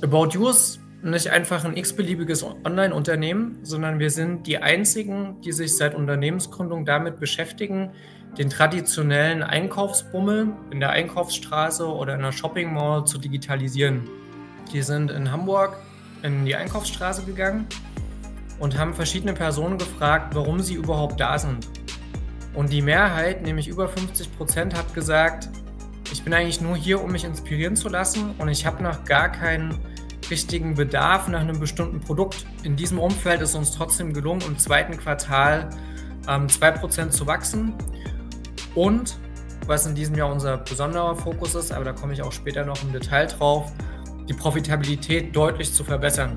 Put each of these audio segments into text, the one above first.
About You ist nicht einfach ein x-beliebiges Online-Unternehmen, sondern wir sind die einzigen, die sich seit Unternehmensgründung damit beschäftigen, den traditionellen Einkaufsbummel in der Einkaufsstraße oder in der Shopping Mall zu digitalisieren. Die sind in Hamburg in die Einkaufsstraße gegangen und haben verschiedene Personen gefragt, warum sie überhaupt da sind. Und die Mehrheit, nämlich über 50 Prozent, hat gesagt, ich bin eigentlich nur hier, um mich inspirieren zu lassen und ich habe noch gar keinen richtigen Bedarf nach einem bestimmten Produkt. In diesem Umfeld ist uns trotzdem gelungen, im zweiten Quartal ähm, 2% zu wachsen. Und was in diesem Jahr unser besonderer Fokus ist, aber da komme ich auch später noch im Detail drauf, die Profitabilität deutlich zu verbessern.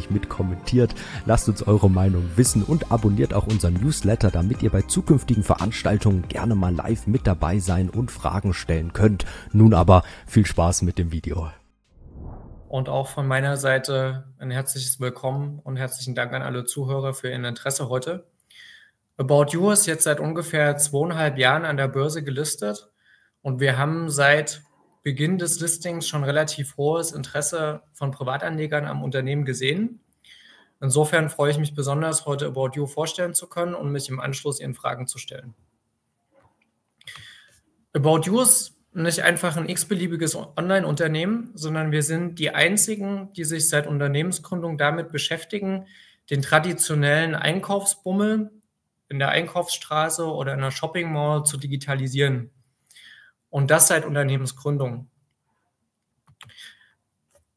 fleißig mit kommentiert. Lasst uns eure Meinung wissen und abonniert auch unseren Newsletter, damit ihr bei zukünftigen Veranstaltungen gerne mal live mit dabei sein und Fragen stellen könnt. Nun aber viel Spaß mit dem Video. Und auch von meiner Seite ein herzliches Willkommen und herzlichen Dank an alle Zuhörer für Ihr Interesse heute. About You ist jetzt seit ungefähr zweieinhalb Jahren an der Börse gelistet und wir haben seit Beginn des Listings schon relativ hohes Interesse von Privatanlegern am Unternehmen gesehen. Insofern freue ich mich besonders, heute About You vorstellen zu können und mich im Anschluss Ihren Fragen zu stellen. About You ist nicht einfach ein x-beliebiges Online-Unternehmen, sondern wir sind die einzigen, die sich seit Unternehmensgründung damit beschäftigen, den traditionellen Einkaufsbummel in der Einkaufsstraße oder in der Shopping Mall zu digitalisieren. Und das seit Unternehmensgründung.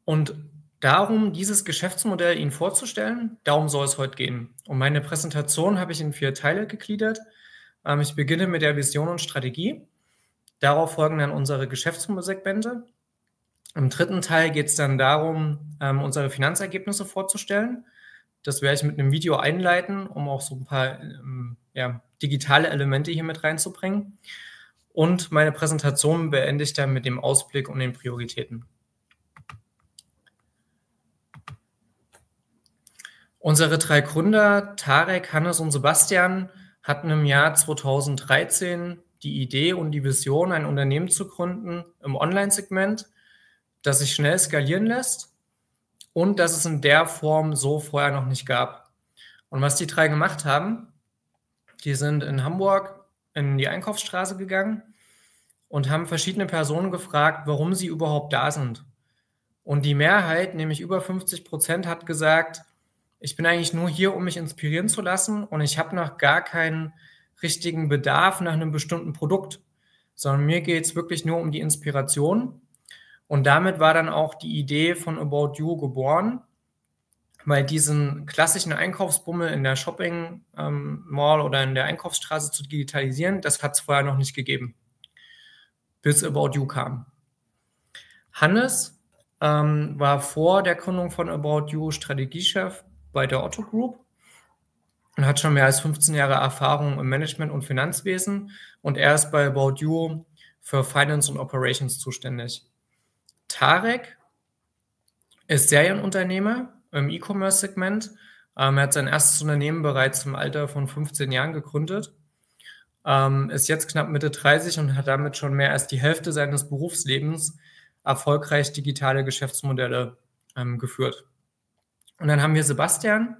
Und darum, dieses Geschäftsmodell Ihnen vorzustellen, darum soll es heute gehen. Und meine Präsentation habe ich in vier Teile gegliedert. Ähm, ich beginne mit der Vision und Strategie. Darauf folgen dann unsere Geschäftssegmente. Im dritten Teil geht es dann darum, ähm, unsere Finanzergebnisse vorzustellen. Das werde ich mit einem Video einleiten, um auch so ein paar ähm, ja, digitale Elemente hier mit reinzubringen. Und meine Präsentation beende ich dann mit dem Ausblick und den Prioritäten. Unsere drei Gründer, Tarek, Hannes und Sebastian, hatten im Jahr 2013 die Idee und die Vision, ein Unternehmen zu gründen im Online-Segment, das sich schnell skalieren lässt und das es in der Form so vorher noch nicht gab. Und was die drei gemacht haben, die sind in Hamburg in die Einkaufsstraße gegangen und haben verschiedene Personen gefragt, warum sie überhaupt da sind. Und die Mehrheit, nämlich über 50 Prozent, hat gesagt, ich bin eigentlich nur hier, um mich inspirieren zu lassen und ich habe noch gar keinen richtigen Bedarf nach einem bestimmten Produkt, sondern mir geht es wirklich nur um die Inspiration. Und damit war dann auch die Idee von About You geboren, weil diesen klassischen Einkaufsbummel in der Shopping ähm, Mall oder in der Einkaufsstraße zu digitalisieren, das hat es vorher noch nicht gegeben, bis About You kam. Hannes ähm, war vor der Gründung von About You Strategiechef bei der Otto Group und hat schon mehr als 15 Jahre Erfahrung im Management und Finanzwesen und er ist bei About You für Finance und Operations zuständig. Tarek ist Serienunternehmer im E-Commerce-Segment. Ähm, er hat sein erstes Unternehmen bereits im Alter von 15 Jahren gegründet, ähm, ist jetzt knapp Mitte 30 und hat damit schon mehr als die Hälfte seines Berufslebens erfolgreich digitale Geschäftsmodelle ähm, geführt. Und dann haben wir Sebastian.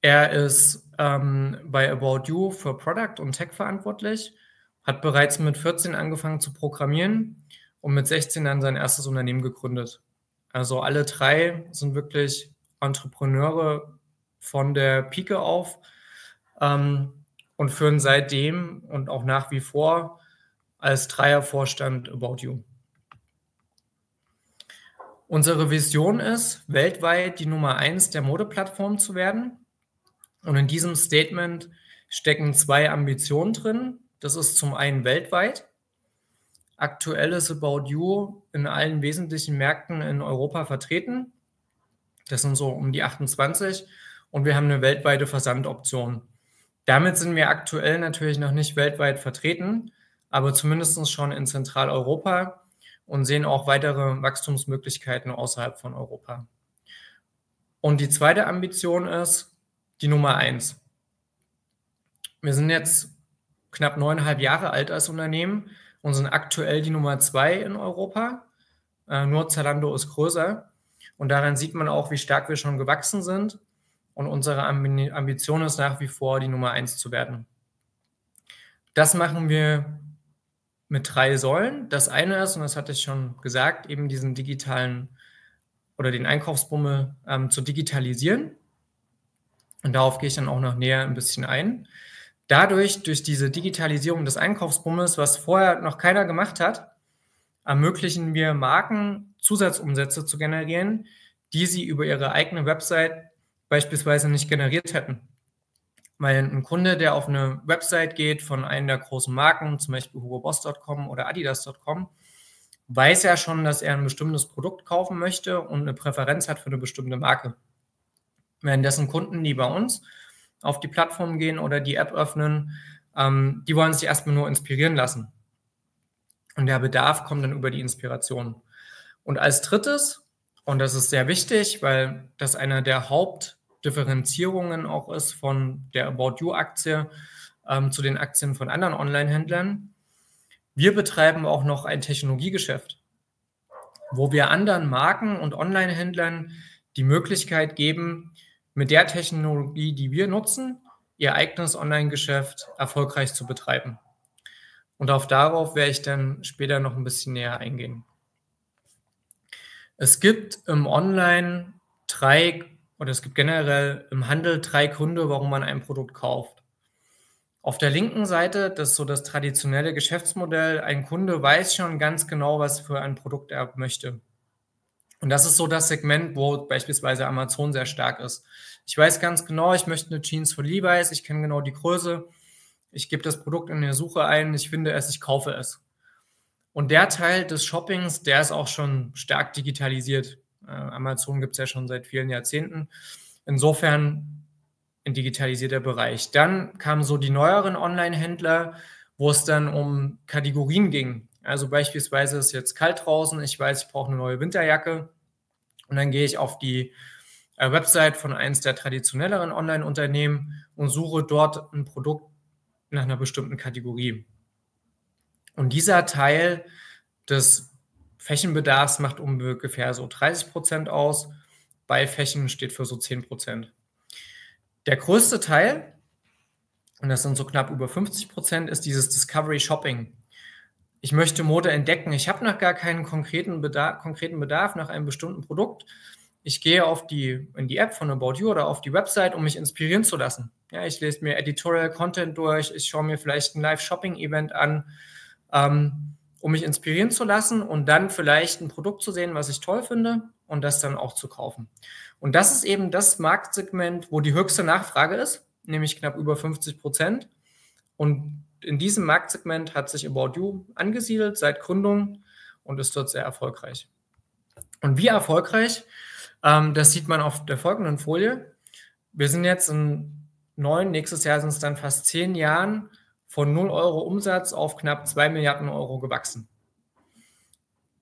Er ist ähm, bei About You für Product und Tech verantwortlich, hat bereits mit 14 angefangen zu programmieren und mit 16 dann sein erstes Unternehmen gegründet. Also alle drei sind wirklich Entrepreneure von der Pike auf ähm, und führen seitdem und auch nach wie vor als Dreiervorstand About You. Unsere Vision ist, weltweit die Nummer eins der Modeplattform zu werden. Und in diesem Statement stecken zwei Ambitionen drin. Das ist zum einen weltweit. Aktuell ist About You in allen wesentlichen Märkten in Europa vertreten. Das sind so um die 28 und wir haben eine weltweite Versandoption. Damit sind wir aktuell natürlich noch nicht weltweit vertreten, aber zumindest schon in Zentraleuropa und sehen auch weitere Wachstumsmöglichkeiten außerhalb von Europa. Und die zweite Ambition ist die Nummer eins. Wir sind jetzt knapp neuneinhalb Jahre alt als Unternehmen und sind aktuell die Nummer zwei in Europa. Äh, nur Zalando ist größer. Und daran sieht man auch, wie stark wir schon gewachsen sind. Und unsere Ambition ist nach wie vor, die Nummer eins zu werden. Das machen wir mit drei Säulen. Das eine ist, und das hatte ich schon gesagt, eben diesen digitalen oder den Einkaufsbummel ähm, zu digitalisieren. Und darauf gehe ich dann auch noch näher ein bisschen ein. Dadurch, durch diese Digitalisierung des Einkaufsbummels, was vorher noch keiner gemacht hat, ermöglichen wir Marken Zusatzumsätze zu generieren, die sie über ihre eigene Website beispielsweise nicht generiert hätten. Weil ein Kunde, der auf eine Website geht von einer der großen Marken, zum Beispiel hugoboss.com oder adidas.com, weiß ja schon, dass er ein bestimmtes Produkt kaufen möchte und eine Präferenz hat für eine bestimmte Marke. Währenddessen Kunden, die bei uns auf die Plattform gehen oder die App öffnen, ähm, die wollen sich erstmal nur inspirieren lassen. Und der Bedarf kommt dann über die Inspiration. Und als drittes, und das ist sehr wichtig, weil das einer der Hauptdifferenzierungen auch ist von der About You-Aktie ähm, zu den Aktien von anderen Online-Händlern, wir betreiben auch noch ein Technologiegeschäft, wo wir anderen Marken und Online-Händlern die Möglichkeit geben, mit der Technologie, die wir nutzen, ihr eigenes Online-Geschäft erfolgreich zu betreiben. Und auf darauf werde ich dann später noch ein bisschen näher eingehen. Es gibt im Online drei oder es gibt generell im Handel drei Gründe, warum man ein Produkt kauft. Auf der linken Seite, das ist so das traditionelle Geschäftsmodell, ein Kunde weiß schon ganz genau, was für ein Produkt er möchte. Und das ist so das Segment, wo beispielsweise Amazon sehr stark ist. Ich weiß ganz genau, ich möchte eine Jeans von Levi's, ich kenne genau die Größe, ich gebe das Produkt in der Suche ein, ich finde es, ich kaufe es. Und der Teil des Shoppings, der ist auch schon stark digitalisiert. Äh, Amazon gibt es ja schon seit vielen Jahrzehnten. Insofern ein digitalisierter Bereich. Dann kamen so die neueren Online-Händler, wo es dann um Kategorien ging. Also beispielsweise ist jetzt kalt draußen, ich weiß, ich brauche eine neue Winterjacke und dann gehe ich auf die Website von eines der traditionelleren Online-Unternehmen und suche dort ein Produkt nach einer bestimmten Kategorie. Und dieser Teil des Flächenbedarfs macht ungefähr so 30 Prozent aus. Bei Flächen steht für so 10 Prozent. Der größte Teil, und das sind so knapp über 50 Prozent, ist dieses Discovery Shopping ich möchte Mode entdecken. Ich habe noch gar keinen konkreten Bedarf, konkreten Bedarf nach einem bestimmten Produkt. Ich gehe auf die, in die App von About You oder auf die Website, um mich inspirieren zu lassen. Ja, ich lese mir Editorial Content durch, ich schaue mir vielleicht ein Live-Shopping-Event an, ähm, um mich inspirieren zu lassen und dann vielleicht ein Produkt zu sehen, was ich toll finde und das dann auch zu kaufen. Und das ist eben das Marktsegment, wo die höchste Nachfrage ist, nämlich knapp über 50 Prozent. Und in diesem Marktsegment hat sich About You angesiedelt seit Gründung und ist dort sehr erfolgreich. Und wie erfolgreich, ähm, das sieht man auf der folgenden Folie. Wir sind jetzt in neun, nächstes Jahr sind es dann fast zehn Jahren von 0 Euro Umsatz auf knapp 2 Milliarden Euro gewachsen.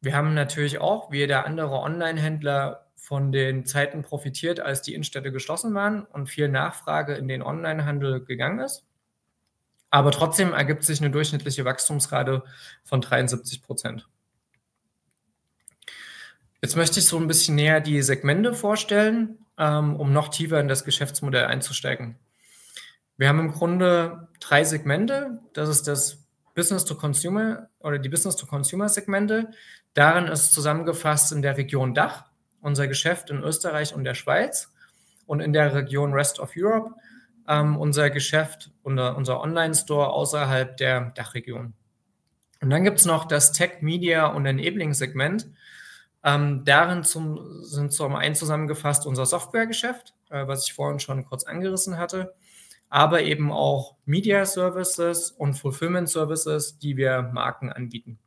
Wir haben natürlich auch, wie jeder andere Online-Händler, von den Zeiten profitiert, als die Innenstädte geschlossen waren und viel Nachfrage in den Online-Handel gegangen ist. Aber trotzdem ergibt sich eine durchschnittliche Wachstumsrate von 73 Prozent. Jetzt möchte ich so ein bisschen näher die Segmente vorstellen, ähm, um noch tiefer in das Geschäftsmodell einzusteigen. Wir haben im Grunde drei Segmente. Das ist das Business to Consumer oder die Business to Consumer Segmente. Darin ist zusammengefasst in der Region Dach unser Geschäft in Österreich und der Schweiz und in der Region Rest of Europe ähm, unser Geschäft, unser, unser Online-Store außerhalb der Dachregion. Und dann gibt es noch das Tech, Media und Enabling-Segment. Ähm, darin zum, sind zum einen zusammengefasst unser Softwaregeschäft, äh, was ich vorhin schon kurz angerissen hatte, aber eben auch Media Services und Fulfillment Services, die wir Marken anbieten.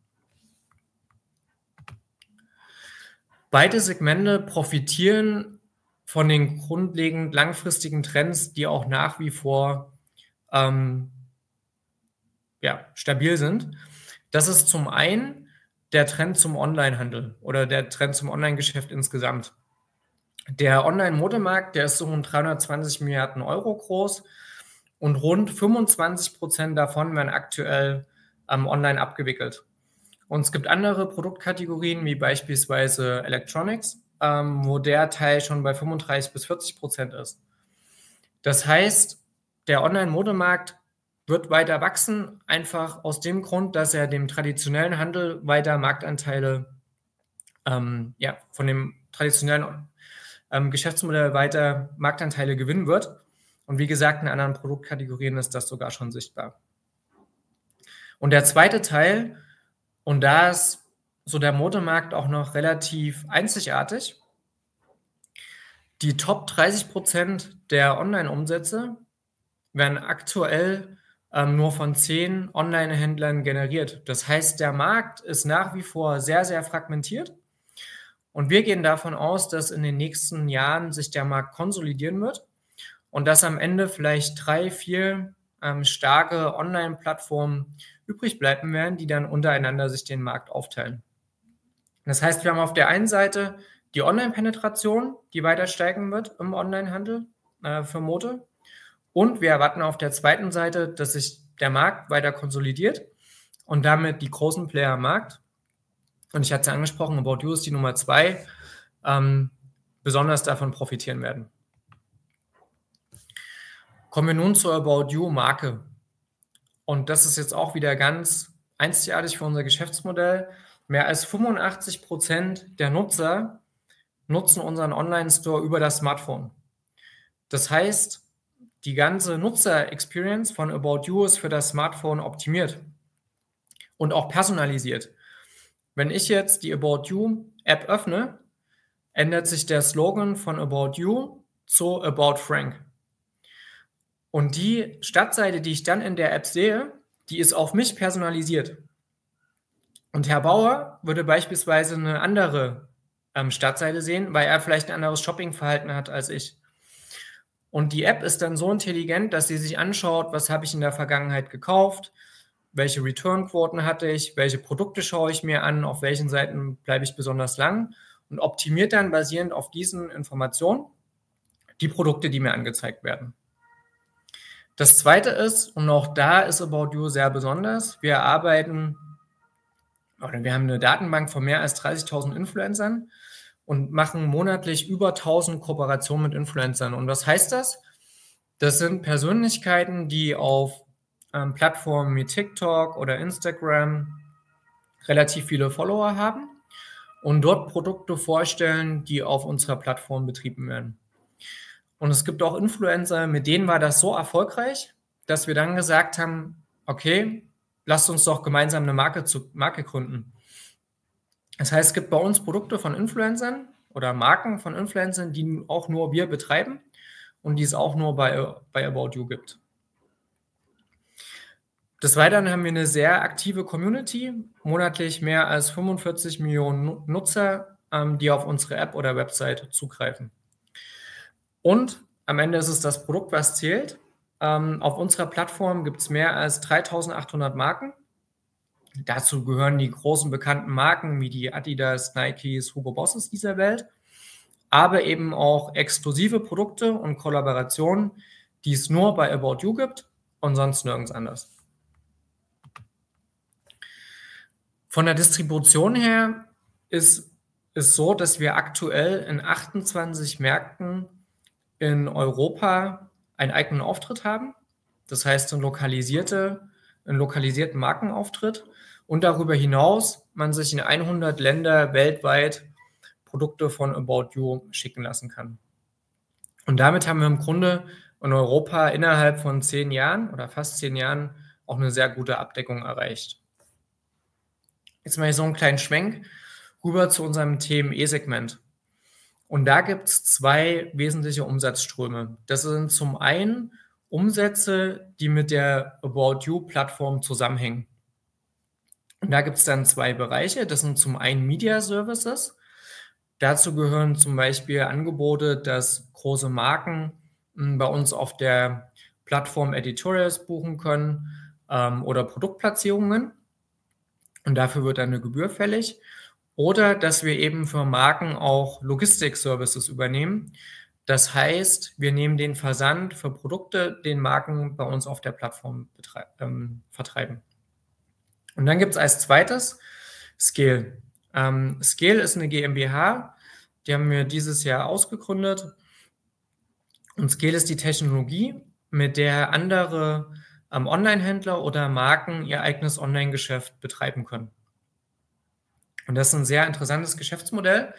Beide Segmente profitieren von den grundlegend langfristigen Trends, die auch nach wie vor ähm, ja, stabil sind. Das ist zum einen der Trend zum Onlinehandel oder der Trend zum Online-Geschäft insgesamt. Der Online-Modemarkt, der ist so rund 320 Milliarden Euro groß und rund 25 Prozent davon werden aktuell ähm, online abgewickelt. Und es gibt andere Produktkategorien wie beispielsweise Electronics, ähm, wo der Teil schon bei 35 bis 40 Prozent ist. Das heißt, der Online-Modemarkt wird weiter wachsen, einfach aus dem Grund, dass er dem traditionellen Handel weiter Marktanteile, ähm, ja, von dem traditionellen ähm, Geschäftsmodell weiter Marktanteile gewinnen wird. Und wie gesagt, in anderen Produktkategorien ist das sogar schon sichtbar. Und der zweite Teil, und da ist so der Modemarkt auch noch relativ einzigartig. Die Top 30 Prozent der Online-Umsätze werden aktuell ähm, nur von zehn Online-Händlern generiert. Das heißt, der Markt ist nach wie vor sehr, sehr fragmentiert. Und wir gehen davon aus, dass in den nächsten Jahren sich der Markt konsolidieren wird und dass am Ende vielleicht drei, vier ähm, starke Online-Plattformen übrig bleiben werden, die dann untereinander sich den Markt aufteilen. Das heißt, wir haben auf der einen Seite die Online-Penetration, die weiter steigen wird im Online-Handel äh, für Mode. Und wir erwarten auf der zweiten Seite, dass sich der Markt weiter konsolidiert und damit die großen Player am Markt und ich hatte es ja angesprochen, About You ist die Nummer zwei, ähm, besonders davon profitieren werden. Kommen wir nun zur About You Marke. Und das ist jetzt auch wieder ganz einzigartig für unser Geschäftsmodell. Mehr als 85 Prozent der Nutzer nutzen unseren Online-Store über das Smartphone. Das heißt, die ganze Nutzer-Experience von About You ist für das Smartphone optimiert und auch personalisiert. Wenn ich jetzt die About You App öffne, ändert sich der Slogan von About You zu About Frank. Und die Stadtseite, die ich dann in der App sehe, die ist auf mich personalisiert. Und Herr Bauer würde beispielsweise eine andere ähm, Stadtseite sehen, weil er vielleicht ein anderes Shoppingverhalten hat als ich. Und die App ist dann so intelligent, dass sie sich anschaut, was habe ich in der Vergangenheit gekauft, welche Return-Quoten hatte ich, welche Produkte schaue ich mir an, auf welchen Seiten bleibe ich besonders lang und optimiert dann basierend auf diesen Informationen die Produkte, die mir angezeigt werden. Das zweite ist, und auch da ist About You sehr besonders, wir arbeiten oder wir haben eine Datenbank von mehr als 30.000 Influencern und machen monatlich über 1000 Kooperationen mit Influencern. Und was heißt das? Das sind Persönlichkeiten, die auf ähm, Plattformen wie TikTok oder Instagram relativ viele Follower haben und dort Produkte vorstellen, die auf unserer Plattform betrieben werden. Und es gibt auch Influencer, mit denen war das so erfolgreich, dass wir dann gesagt haben, okay, lasst uns doch gemeinsam eine Marke, zu, Marke gründen. Das heißt, es gibt bei uns Produkte von Influencern oder Marken von Influencern, die auch nur wir betreiben und die es auch nur bei, bei About You gibt. Des Weiteren haben wir eine sehr aktive Community, monatlich mehr als 45 Millionen Nutzer, ähm, die auf unsere App oder Website zugreifen. Und am Ende ist es das Produkt, was zählt. Ähm, auf unserer Plattform gibt es mehr als 3800 Marken. Dazu gehören die großen bekannten Marken wie die Adidas, Nikes, Hugo Bosses dieser Welt, aber eben auch exklusive Produkte und Kollaborationen, die es nur bei About You gibt und sonst nirgends anders. Von der Distribution her ist es so, dass wir aktuell in 28 Märkten in Europa einen eigenen Auftritt haben. Das heißt, einen, lokalisierte, einen lokalisierten Markenauftritt. Und darüber hinaus man sich in 100 Länder weltweit Produkte von About You schicken lassen kann. Und damit haben wir im Grunde in Europa innerhalb von zehn Jahren oder fast zehn Jahren auch eine sehr gute Abdeckung erreicht. Jetzt mache ich so einen kleinen Schwenk rüber zu unserem TME-Segment. Und da gibt es zwei wesentliche Umsatzströme. Das sind zum einen Umsätze, die mit der About You-Plattform zusammenhängen. Und da gibt es dann zwei Bereiche. Das sind zum einen Media Services. Dazu gehören zum Beispiel Angebote, dass große Marken hm, bei uns auf der Plattform Editorials buchen können ähm, oder Produktplatzierungen. Und dafür wird dann eine Gebühr fällig. Oder dass wir eben für Marken auch Logistik-Services übernehmen. Das heißt, wir nehmen den Versand für Produkte, den Marken bei uns auf der Plattform ähm, vertreiben. Und dann gibt es als zweites Scale. Ähm, Scale ist eine GmbH, die haben wir dieses Jahr ausgegründet. Und Scale ist die Technologie, mit der andere ähm, Online-Händler oder Marken ihr eigenes Online-Geschäft betreiben können. Und das ist ein sehr interessantes Geschäftsmodell,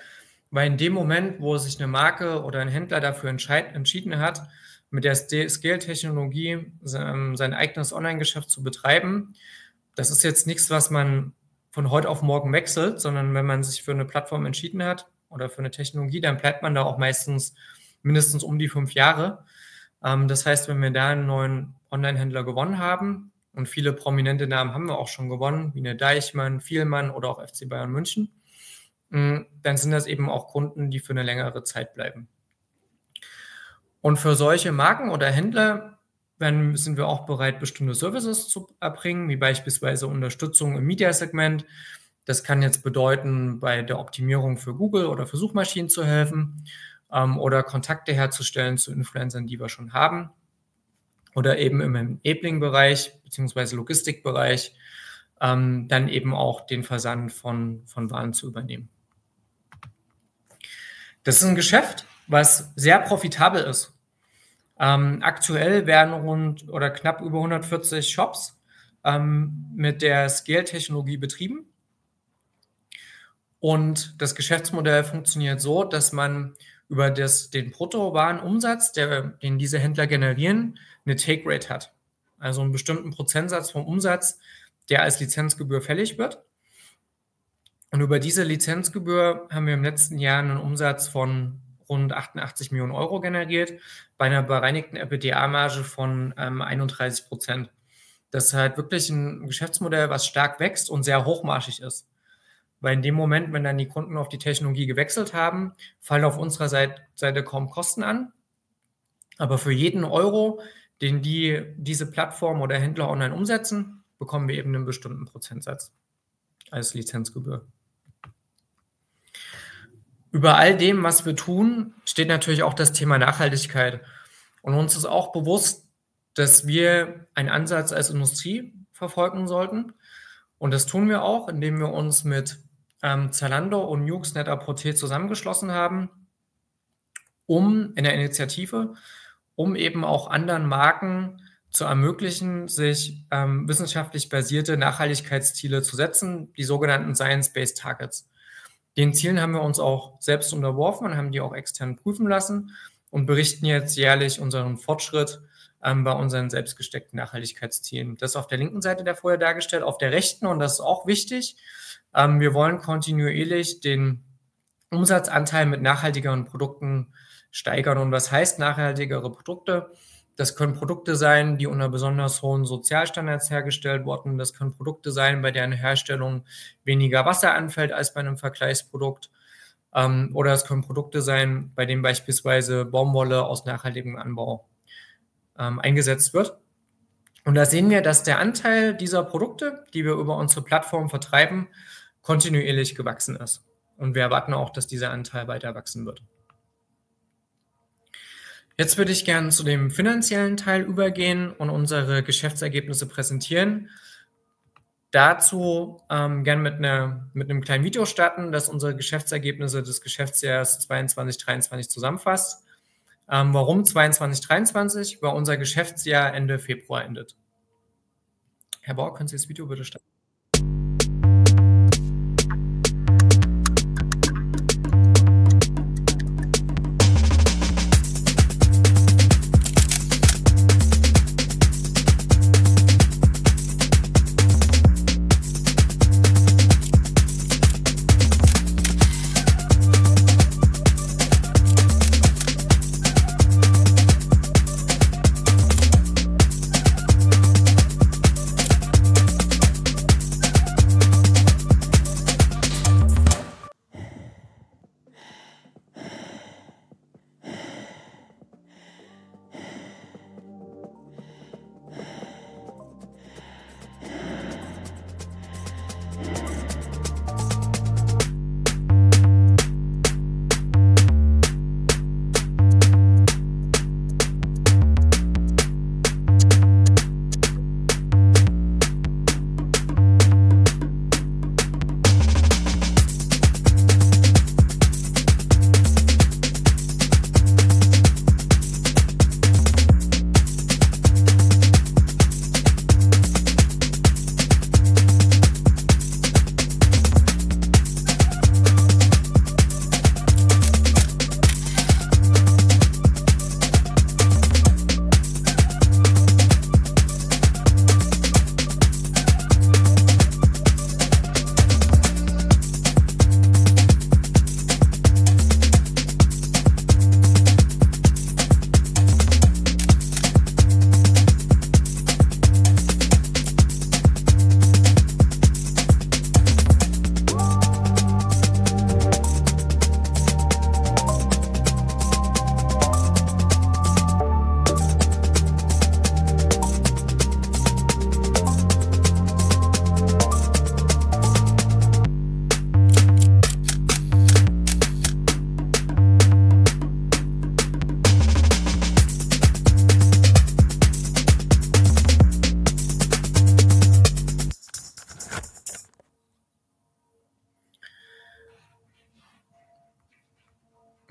weil in dem Moment, wo sich eine Marke oder ein Händler dafür entschieden hat, mit der Scale-Technologie ähm, sein eigenes Online-Geschäft zu betreiben, das ist jetzt nichts, was man von heute auf morgen wechselt, sondern wenn man sich für eine Plattform entschieden hat oder für eine Technologie, dann bleibt man da auch meistens mindestens um die fünf Jahre. Ähm, das heißt, wenn wir da einen neuen Online-Händler gewonnen haben, und viele prominente Namen haben wir auch schon gewonnen, wie eine Deichmann, Vielmann oder auch FC Bayern München, mm, dann sind das eben auch Kunden, die für eine längere Zeit bleiben. Und für solche Marken oder Händler dann sind wir auch bereit, bestimmte Services zu erbringen, wie beispielsweise Unterstützung im Media-Segment. Das kann jetzt bedeuten, bei der Optimierung für Google oder für Suchmaschinen zu helfen ähm, oder Kontakte herzustellen zu Influencern, die wir schon haben. Oder eben im Enabling-Bereich bzw. Logistikbereich ähm, dann eben auch den Versand von, von Waren zu übernehmen. Das ist ein Geschäft, was sehr profitabel ist. Ähm, aktuell werden rund oder knapp über 140 Shops ähm, mit der Scale-Technologie betrieben. Und das Geschäftsmodell funktioniert so, dass man über das, den Bruttowarenumsatz, der, den diese Händler generieren, eine Take-Rate hat. Also einen bestimmten Prozentsatz vom Umsatz, der als Lizenzgebühr fällig wird. Und über diese Lizenzgebühr haben wir im letzten Jahr einen Umsatz von rund 88 Millionen Euro generiert, bei einer bereinigten EBITDA-Marge von ähm, 31 Prozent. Das ist halt wirklich ein Geschäftsmodell, was stark wächst und sehr hochmarschig ist. Weil in dem Moment, wenn dann die Kunden auf die Technologie gewechselt haben, fallen auf unserer Seite, kaum Kosten an. Aber für jeden Euro, den die diese Plattform oder Händler online umsetzen, bekommen wir eben einen bestimmten Prozentsatz als Lizenzgebühr. Über all dem, was wir tun, steht natürlich auch das Thema Nachhaltigkeit. Und uns ist auch bewusst, dass wir einen Ansatz als Industrie verfolgen sollten. Und das tun wir auch, indem wir uns mit ähm, Zalando und Nukes Net-a-Porter zusammengeschlossen haben, um in der Initiative, um eben auch anderen Marken zu ermöglichen, sich ähm, wissenschaftlich basierte Nachhaltigkeitsziele zu setzen, die sogenannten Science-Based Targets. Den Zielen haben wir uns auch selbst unterworfen und haben die auch extern prüfen lassen und berichten jetzt jährlich unseren Fortschritt ähm, bei unseren selbstgesteckten Nachhaltigkeitszielen. Das ist auf der linken Seite der Folie dargestellt, auf der rechten, und das ist auch wichtig, ähm, wir wollen kontinuierlich den Umsatzanteil mit nachhaltigeren Produkten steigern. Und was heißt nachhaltigere Produkte? Das können Produkte sein, die unter besonders hohen Sozialstandards hergestellt wurden. Das können Produkte sein, bei deren Herstellung weniger Wasser anfällt als bei einem Vergleichsprodukt. Ähm, oder es können Produkte sein, bei denen beispielsweise Baumwolle aus nachhaltigem Anbau ähm, eingesetzt wird. Und da sehen wir, dass der Anteil dieser Produkte, die wir über unsere Plattform vertreiben, kontinuierlich gewachsen ist. Und wir erwarten auch, dass dieser Anteil weiter wachsen wird. Jetzt würde ich gerne zu dem finanziellen Teil übergehen und unsere Geschäftsergebnisse präsentieren. Dazu ähm, gerne mit, einer, mit einem kleinen Video starten, das unsere Geschäftsergebnisse des Geschäftsjahres 22-23 zusammenfasst. Ähm, warum 22-23? Weil unser Geschäftsjahr Ende Februar endet. Herr Bauer, können Sie das Video bitte starten?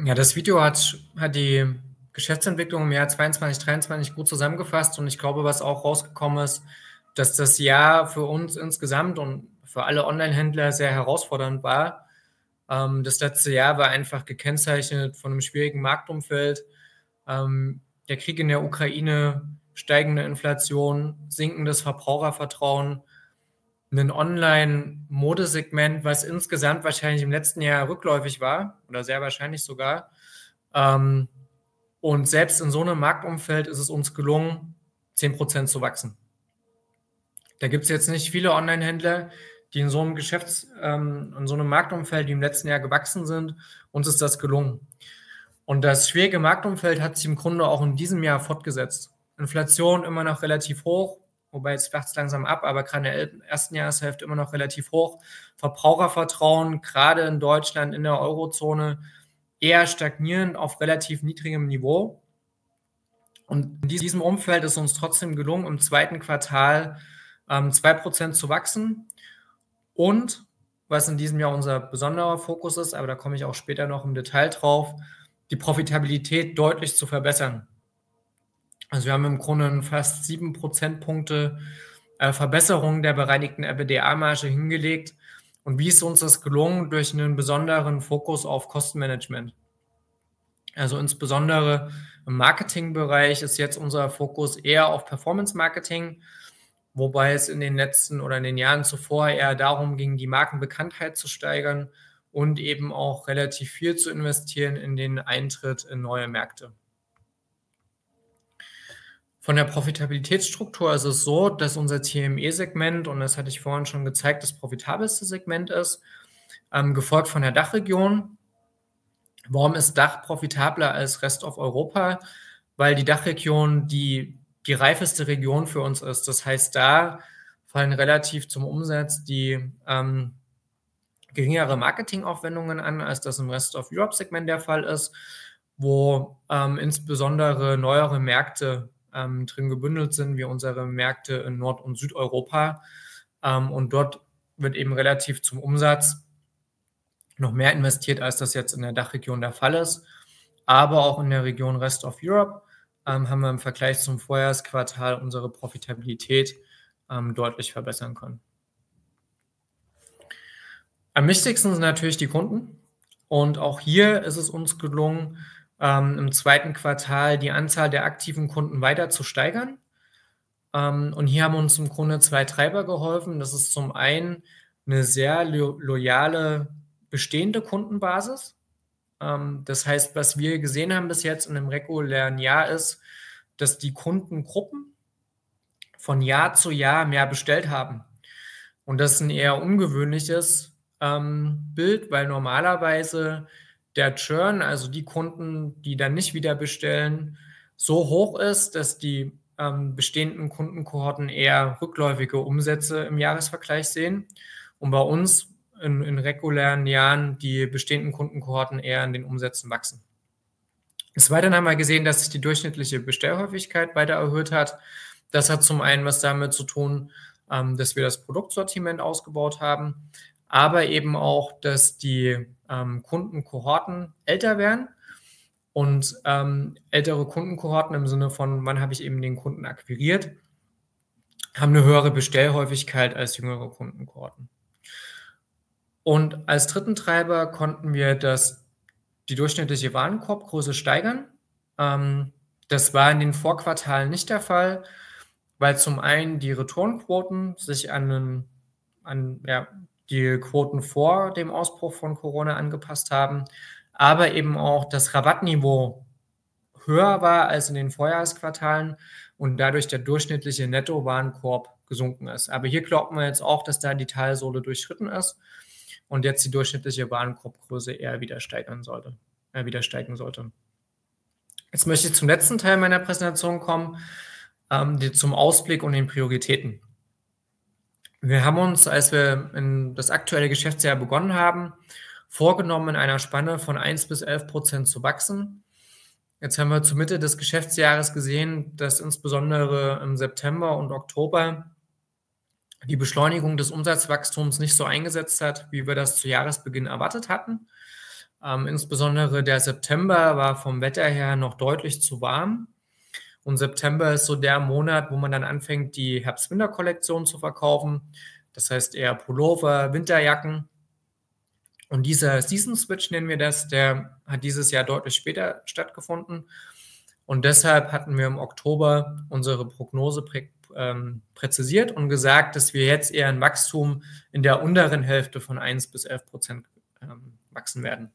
Ja, das Video hat, hat die Geschäftsentwicklung im Jahr 22, 23 gut zusammengefasst und ich glaube, was auch rausgekommen ist, dass das Jahr für uns insgesamt und für alle Online-Händler sehr herausfordernd war. Ähm, das letzte Jahr war einfach gekennzeichnet von einem schwierigen Marktumfeld. Ähm, der Krieg in der Ukraine, steigende Inflation, sinkendes Verbrauchervertrauen, ein Online-Modesegment, was insgesamt wahrscheinlich im letzten Jahr rückläufig war oder sehr wahrscheinlich sogar. Ähm, und selbst in so einem Marktumfeld ist es uns gelungen, 10% zu wachsen. Da gibt es jetzt nicht viele Online-Händler, die in so einem Geschäfts-, ähm, in so einem Marktumfeld, die im letzten Jahr gewachsen sind. Uns ist das gelungen. Und das schwierige Marktumfeld hat sich im Grunde auch in diesem Jahr fortgesetzt. Inflation immer noch relativ hoch, wobei jetzt flacht es langsam ab, aber gerade in der ersten Jahreshälfte immer noch relativ hoch. Verbrauchervertrauen, gerade in Deutschland, in der Eurozone, eher stagnierend auf relativ niedrigem Niveau. Und in diesem Umfeld ist uns trotzdem gelungen, im zweiten Quartal ähm, 2% zu wachsen. Und was in diesem Jahr unser besonderer Fokus ist, aber da komme ich auch später noch im Detail drauf, die Profitabilität deutlich zu verbessern. Also wir haben im Grunde fast sieben Prozentpunkte äh, Verbesserung der bereinigten EBITDA-Marge hingelegt und wie ist uns das gelungen? Durch einen besonderen Fokus auf Kostenmanagement. Also insbesondere im Marketingbereich ist jetzt unser Fokus eher auf Performance Marketing, wobei es in den letzten oder in den Jahren zuvor eher darum ging, die Markenbekanntheit zu steigern und eben auch relativ viel zu investieren in den Eintritt in neue Märkte. Von der Profitabilitätsstruktur ist es so, dass unser TME-Segment, und das hatte ich vorhin schon gezeigt, das profitabelste Segment ist, ähm, gefolgt von der Dachregion. Warum ist Dach profitabler als Rest of Europa? Weil die Dachregion die, die reifeste Region für uns ist. Das heißt, da fallen relativ zum Umsatz die ähm, geringere Marketingaufwendungen an, als das im Rest of Europe-Segment der Fall ist, wo ähm, insbesondere neuere Märkte ähm, drin gebündelt sind, wie unsere Märkte in Nord- und Südeuropa. Ähm, und dort wird eben relativ zum Umsatz noch mehr investiert, als das jetzt in der Dachregion der Fall ist. Aber auch in der Region Rest of Europe ähm, haben wir im Vergleich zum Vorjahresquartal unsere Profitabilität ähm, deutlich verbessern können. Am wichtigsten sind natürlich die Kunden. Und auch hier ist es uns gelungen, ähm, im zweiten Quartal die Anzahl der aktiven Kunden weiter zu steigern. Ähm, und hier haben uns im Grunde zwei Treiber geholfen. Das ist zum einen eine sehr lo loyale bestehende Kundenbasis. Ähm, das heißt, was wir gesehen haben bis jetzt in einem regulären Jahr ist, dass die Kundengruppen von Jahr zu Jahr mehr bestellt haben. Und das ist ein eher ungewöhnliches ähm, Bild, weil normalerweise der Churn, also die Kunden, die dann nicht wieder bestellen, so hoch ist, dass die ähm, bestehenden Kundenkohorten eher rückläufige Umsätze im Jahresvergleich sehen. Und bei uns in, in regulären Jahren die bestehenden Kundenkohorten eher in den Umsätzen wachsen. Des Weiteren haben wir gesehen, dass sich die durchschnittliche Bestellhäufigkeit weiter erhöht hat. Das hat zum einen was damit zu tun, ähm, dass wir das Produktsortiment ausgebaut haben, aber eben auch, dass die ähm, Kundenkohorten älter werden und ähm, ältere Kundenkohorten im Sinne von, wann habe ich eben den Kunden akquiriert, haben eine höhere Bestellhäufigkeit als jüngere Kundenkohorten. Und als dritten Treiber konnten wir das, die durchschnittliche Warenkorbgröße steigern. Ähm, das war in den Vorquartalen nicht der Fall, weil zum einen die Returnquoten sich an, einen, an ja, die Quoten vor dem Ausbruch von Corona angepasst haben, aber eben auch das Rabattniveau höher war als in den Vorjahresquartalen und dadurch der durchschnittliche Netto-Warenkorb gesunken ist. Aber hier glauben wir jetzt auch, dass da die Talsohle durchschritten ist und jetzt die durchschnittliche Warenkorbgröße eher wieder steigern sollte, äh, wieder steigen sollte. Jetzt möchte ich zum letzten Teil meiner Präsentation kommen, ähm, die, zum Ausblick und den Prioritäten. Wir haben uns, als wir in das aktuelle Geschäftsjahr begonnen haben, vorgenommen, in einer Spanne von 1 bis 11 Prozent zu wachsen. Jetzt haben wir zur Mitte des Geschäftsjahres gesehen, dass insbesondere im September und Oktober die Beschleunigung des Umsatzwachstums nicht so eingesetzt hat, wie wir das zu Jahresbeginn erwartet hatten. Ähm, insbesondere der September war vom Wetter her noch deutlich zu warm. Und September ist so der Monat, wo man dann anfängt, die Herbst-Winter-Kollektion zu verkaufen. Das heißt eher Pullover, Winterjacken. Und dieser Season Switch nennen wir das, der hat dieses Jahr deutlich später stattgefunden. Und deshalb hatten wir im Oktober unsere Prognose prä ähm, präzisiert und gesagt, dass wir jetzt eher ein Wachstum in der unteren Hälfte von 1 bis 11 Prozent ähm, wachsen werden.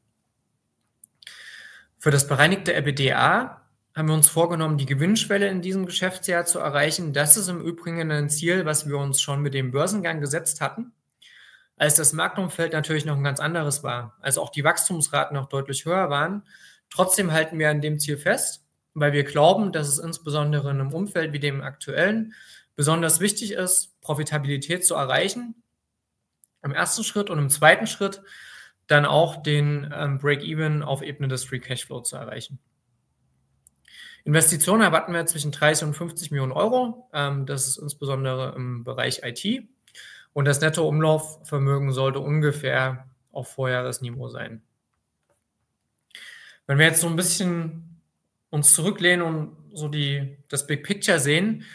Für das bereinigte EBITDA haben wir uns vorgenommen, die Gewinnschwelle in diesem Geschäftsjahr zu erreichen. Das ist im Übrigen ein Ziel, was wir uns schon mit dem Börsengang gesetzt hatten als das Marktumfeld natürlich noch ein ganz anderes war, als auch die Wachstumsraten noch deutlich höher waren. Trotzdem halten wir an dem Ziel fest, weil wir glauben, dass es insbesondere in einem Umfeld wie dem aktuellen besonders wichtig ist, Profitabilität zu erreichen. Im ersten Schritt und im zweiten Schritt dann auch den ähm, Break-Even auf Ebene des Free Cashflow zu erreichen. Investitionen erwarten wir zwischen 30 und 50 Millionen Euro. Ähm, das ist insbesondere im Bereich IT. Und das Nettoumlaufvermögen sollte ungefähr auf Vorjahresniveau sein. Wenn wir jetzt so ein bisschen uns zurücklehnen und so die, das Big Picture sehen,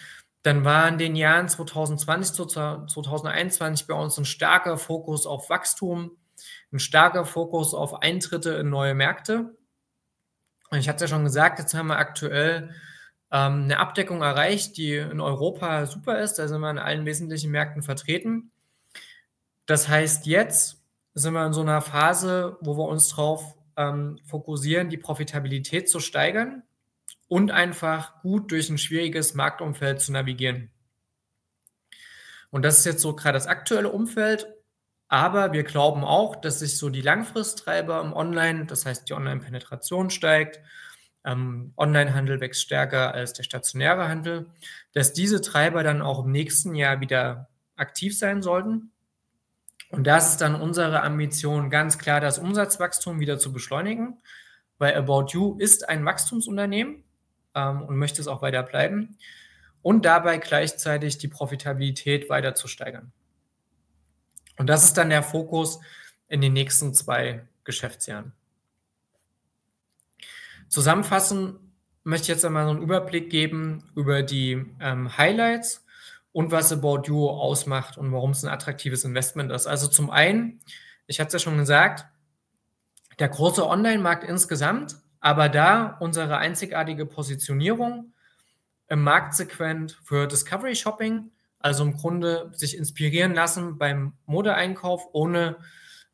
dann war in den Jahren 2020 zu 2021 bei uns ein starker Fokus auf Wachstum, ein starker Fokus auf Eintritte in neue Märkte. Und ich hatte ja schon gesagt, jetzt haben wir aktuell ähm, eine Abdeckung erreicht, die in Europa super ist. Da sind wir in allen wesentlichen Märkten vertreten. Das heißt, jetzt sind wir in so einer Phase, wo wir uns darauf ähm, fokussieren, die Profitabilität zu steigern und einfach gut durch ein schwieriges Marktumfeld zu navigieren. Und das ist jetzt so gerade das aktuelle Umfeld. Aber wir glauben auch, dass sich so die Langfristtreiber im Online, das heißt die Online-Penetration steigt, ähm, Onlinehandel wächst stärker als der stationäre Handel, dass diese Treiber dann auch im nächsten Jahr wieder aktiv sein sollten. Und das ist dann unsere Ambition, ganz klar das Umsatzwachstum wieder zu beschleunigen, weil About You ist ein Wachstumsunternehmen ähm, und möchte es auch weiter bleiben und dabei gleichzeitig die Profitabilität weiter zu steigern. Und das ist dann der Fokus in den nächsten zwei Geschäftsjahren. Zusammenfassend möchte ich jetzt einmal so einen Überblick geben über die ähm, Highlights und was About You ausmacht und warum es ein attraktives Investment ist. Also zum einen, ich hatte es ja schon gesagt, der große Online-Markt insgesamt, aber da unsere einzigartige Positionierung im Marktsegment für Discovery Shopping, also im Grunde sich inspirieren lassen beim Modeeinkauf, ohne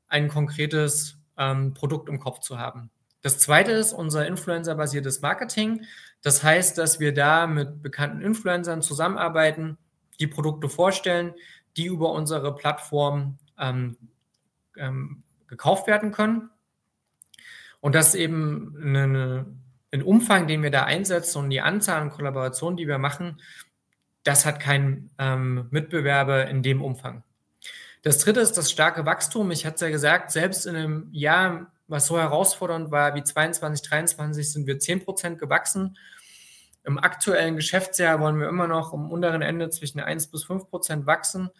ein konkretes ähm, Produkt im Kopf zu haben. Das zweite ist unser Influencer-basiertes Marketing. Das heißt, dass wir da mit bekannten Influencern zusammenarbeiten, die Produkte vorstellen, die über unsere Plattform ähm, ähm, gekauft werden können. Und das eben eine, ein Umfang, den wir da einsetzen und die Anzahl an Kollaborationen, die wir machen, das hat kein ähm, Mitbewerber in dem Umfang. Das dritte ist das starke Wachstum. Ich hatte es ja gesagt, selbst in einem Jahr was so herausfordernd war wie 22, 23, sind wir 10 Prozent gewachsen. Im aktuellen Geschäftsjahr wollen wir immer noch am unteren Ende zwischen 1 bis 5 Prozent wachsen,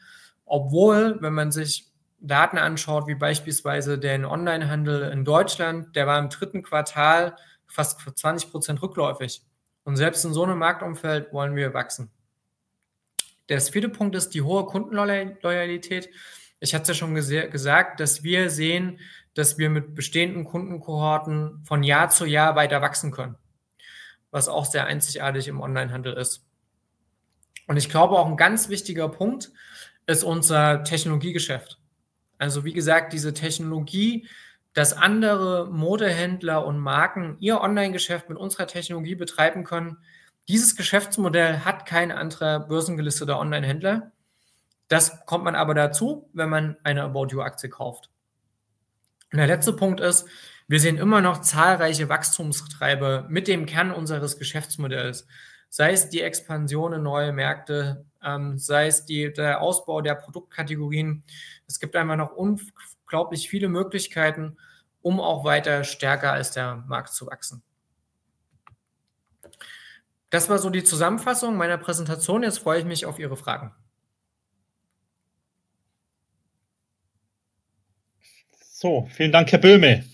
obwohl, wenn man sich Daten anschaut, wie beispielsweise den Onlinehandel in Deutschland, der war im dritten Quartal fast 20 Prozent rückläufig. Und selbst in so einem Marktumfeld wollen wir wachsen. Der vierte Punkt ist die hohe Kundenloyalität. Ich hatte es ja schon gesagt, dass wir sehen, dass wir mit bestehenden Kundenkohorten von Jahr zu Jahr weiter wachsen können, was auch sehr einzigartig im Onlinehandel ist. Und ich glaube, auch ein ganz wichtiger Punkt ist unser Technologiegeschäft. Also wie gesagt, diese Technologie, dass andere Modehändler und Marken ihr Online-Geschäft mit unserer Technologie betreiben können. Dieses Geschäftsmodell hat kein anderer börsengelisteter Online-Händler. Das kommt man aber dazu, wenn man eine About You-Aktie kauft. Und der letzte Punkt ist, wir sehen immer noch zahlreiche Wachstumstreiber mit dem Kern unseres Geschäftsmodells. Sei es die Expansion in neue Märkte, ähm, sei es die, der Ausbau der Produktkategorien. Es gibt einfach noch unglaublich viele Möglichkeiten, um auch weiter stärker als der Markt zu wachsen. Das war so die Zusammenfassung meiner Präsentation. Jetzt freue ich mich auf Ihre Fragen. So, vielen Dank, Herr Böhme.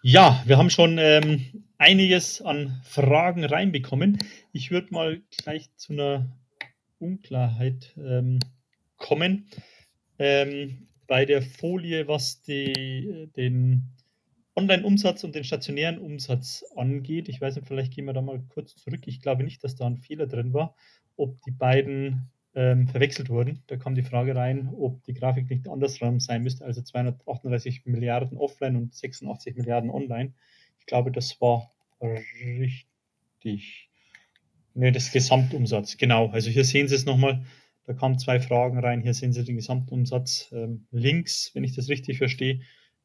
Ja, wir haben schon ähm, einiges an Fragen reinbekommen. Ich würde mal gleich zu einer Unklarheit ähm, kommen. Ähm, bei der Folie, was die, den Online-Umsatz und den stationären Umsatz angeht. Ich weiß nicht, vielleicht gehen wir da mal kurz zurück. Ich glaube nicht, dass da ein Fehler drin war, ob die beiden ähm, verwechselt wurden. Da kam die Frage rein, ob die Grafik nicht andersrum sein müsste, also 238 Milliarden offline und 86 Milliarden online. Ich glaube, das war richtig. Ne, das Gesamtumsatz, genau. Also hier sehen Sie es nochmal. Da kamen zwei Fragen rein. Hier sehen Sie den Gesamtumsatz ähm, links, wenn ich das richtig verstehe,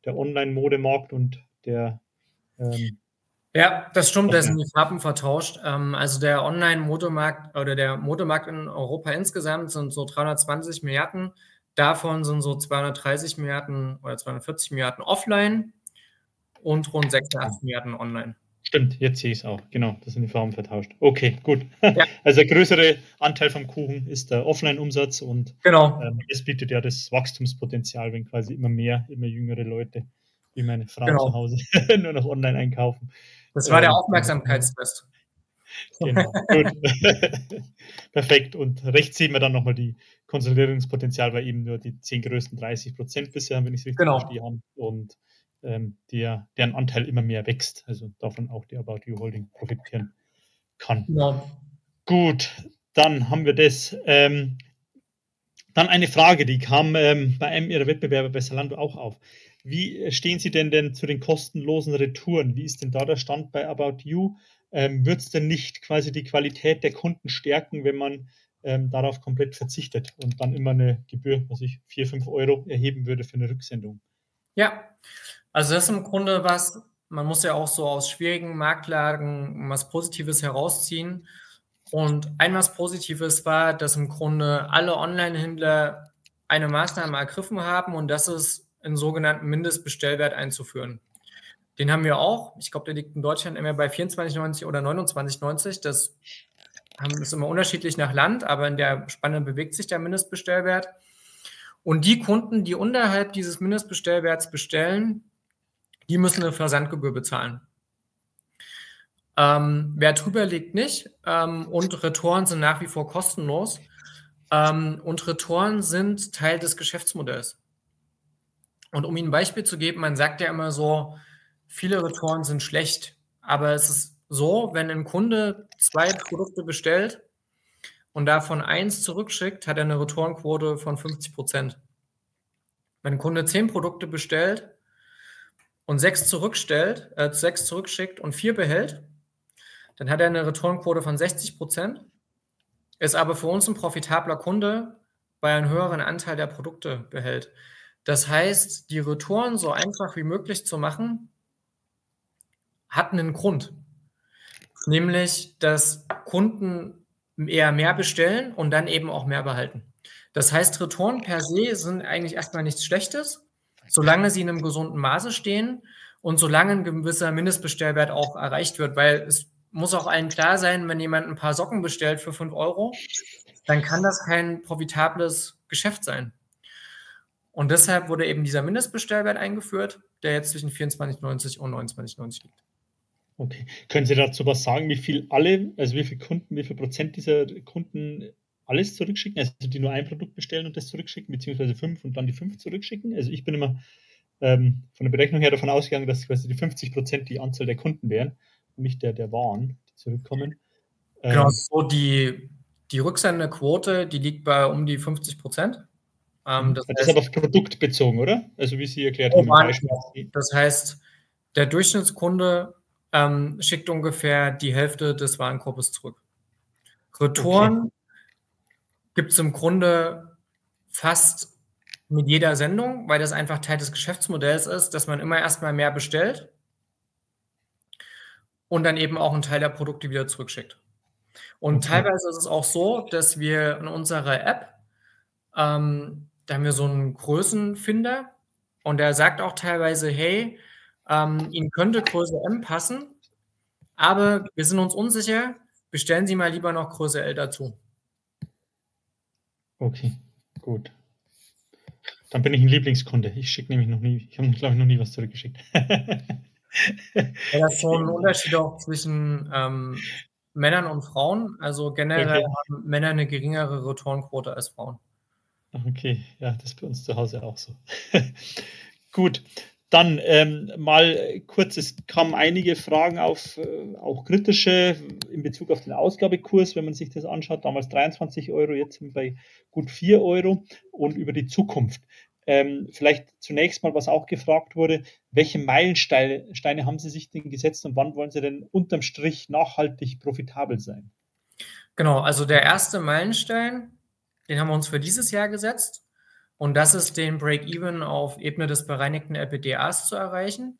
der Online-Modemarkt und der ähm, ja, das stimmt, da sind die Farben vertauscht. Ähm, also der Online-Modemarkt oder der Modemarkt in Europa insgesamt sind so 320 Milliarden. Davon sind so 230 Milliarden oder 240 Milliarden offline und rund 86 Milliarden online. Stimmt, jetzt sehe ich es auch. Genau, das sind die Farben vertauscht. Okay, gut. Ja. Also der größere Anteil vom Kuchen ist der Offline-Umsatz und genau. ähm, das bietet ja das Wachstumspotenzial, wenn quasi immer mehr, immer jüngere Leute wie meine Frau genau. zu Hause nur noch online einkaufen. Das war ähm, der Aufmerksamkeitstest. Genau, gut. Perfekt. Und rechts sehen wir dann nochmal die Konsolidierungspotenzial, weil eben nur die 10 größten 30 Prozent bisher, wenn ich es richtig genau. verstehe, haben. Und ähm, der, deren Anteil immer mehr wächst. Also davon auch die About You Holding profitieren kann. Genau. Gut, dann haben wir das. Ähm, dann eine Frage, die kam ähm, bei einem Ihrer Wettbewerber bei Salando auch auf. Wie stehen Sie denn denn zu den kostenlosen Retouren? Wie ist denn da der Stand bei About You? Ähm, Wird es denn nicht quasi die Qualität der Kunden stärken, wenn man ähm, darauf komplett verzichtet und dann immer eine Gebühr, was ich 4, 5 Euro erheben würde für eine Rücksendung? Ja, also das ist im Grunde was, man muss ja auch so aus schwierigen Marktlagen was Positives herausziehen. Und ein was Positives war, dass im Grunde alle Online-Händler eine Maßnahme ergriffen haben und das ist einen sogenannten Mindestbestellwert einzuführen. Den haben wir auch. Ich glaube, der liegt in Deutschland immer bei 24,90 oder 29,90. Das ist immer unterschiedlich nach Land, aber in der Spanne bewegt sich der Mindestbestellwert. Und die Kunden, die unterhalb dieses Mindestbestellwerts bestellen, die müssen eine Versandgebühr bezahlen. Ähm, wer drüber liegt, nicht. Ähm, und Retouren sind nach wie vor kostenlos. Ähm, und Retouren sind Teil des Geschäftsmodells. Und um Ihnen ein Beispiel zu geben, man sagt ja immer so, viele Retouren sind schlecht. Aber es ist so, wenn ein Kunde zwei Produkte bestellt und davon eins zurückschickt, hat er eine Retourenquote von 50 Prozent. Wenn ein Kunde zehn Produkte bestellt und sechs zurückstellt, äh, sechs zurückschickt und vier behält, dann hat er eine Retourenquote von 60 Prozent, ist aber für uns ein profitabler Kunde, weil er einen höheren Anteil der Produkte behält. Das heißt, die Retouren so einfach wie möglich zu machen, hat einen Grund. Nämlich, dass Kunden eher mehr bestellen und dann eben auch mehr behalten. Das heißt, Retouren per se sind eigentlich erstmal nichts Schlechtes, solange sie in einem gesunden Maße stehen und solange ein gewisser Mindestbestellwert auch erreicht wird, weil es muss auch allen klar sein, wenn jemand ein paar Socken bestellt für 5 Euro, dann kann das kein profitables Geschäft sein. Und deshalb wurde eben dieser Mindestbestellwert eingeführt, der jetzt zwischen 24,90 und 29,90 liegt. Okay. Können Sie dazu was sagen, wie viel alle, also wie viele Kunden, wie viel Prozent dieser Kunden alles zurückschicken, also die nur ein Produkt bestellen und das zurückschicken, beziehungsweise fünf und dann die fünf zurückschicken? Also ich bin immer ähm, von der Berechnung her davon ausgegangen, dass quasi die 50 Prozent die Anzahl der Kunden wären und nicht der, der Waren, die zurückkommen. Genau, ähm, so die, die Rücksendequote, die liegt bei um die 50 Prozent. Ähm, das, das heißt, ist aber auf Produkt bezogen, oder? Also wie Sie erklärt haben. Beispiel. Das heißt, der Durchschnittskunde ähm, schickt ungefähr die Hälfte des Warenkorbes zurück. Retouren okay. Gibt es im Grunde fast mit jeder Sendung, weil das einfach Teil des Geschäftsmodells ist, dass man immer erstmal mehr bestellt und dann eben auch einen Teil der Produkte wieder zurückschickt. Und okay. teilweise ist es auch so, dass wir in unserer App, ähm, da haben wir so einen Größenfinder und der sagt auch teilweise, hey, ähm, Ihnen könnte Größe M passen, aber wir sind uns unsicher. Bestellen Sie mal lieber noch Größe L dazu. Okay, gut. Dann bin ich ein Lieblingskunde. Ich schicke nämlich noch nie, ich habe, glaube ich, noch nie was zurückgeschickt. Ja, das ist so ein Unterschied auch zwischen ähm, Männern und Frauen. Also generell okay. haben Männer eine geringere Returnquote als Frauen. Okay, ja, das ist bei uns zu Hause auch so. Gut, dann ähm, mal kurz, es kamen einige Fragen auf, äh, auch kritische in Bezug auf den Ausgabekurs, wenn man sich das anschaut. Damals 23 Euro, jetzt sind wir bei gut 4 Euro und über die Zukunft. Ähm, vielleicht zunächst mal, was auch gefragt wurde, welche Meilensteine haben Sie sich denn gesetzt und wann wollen Sie denn unterm Strich nachhaltig profitabel sein? Genau, also der erste Meilenstein, den haben wir uns für dieses Jahr gesetzt. Und das ist den Break-Even auf Ebene des bereinigten LPDAs zu erreichen.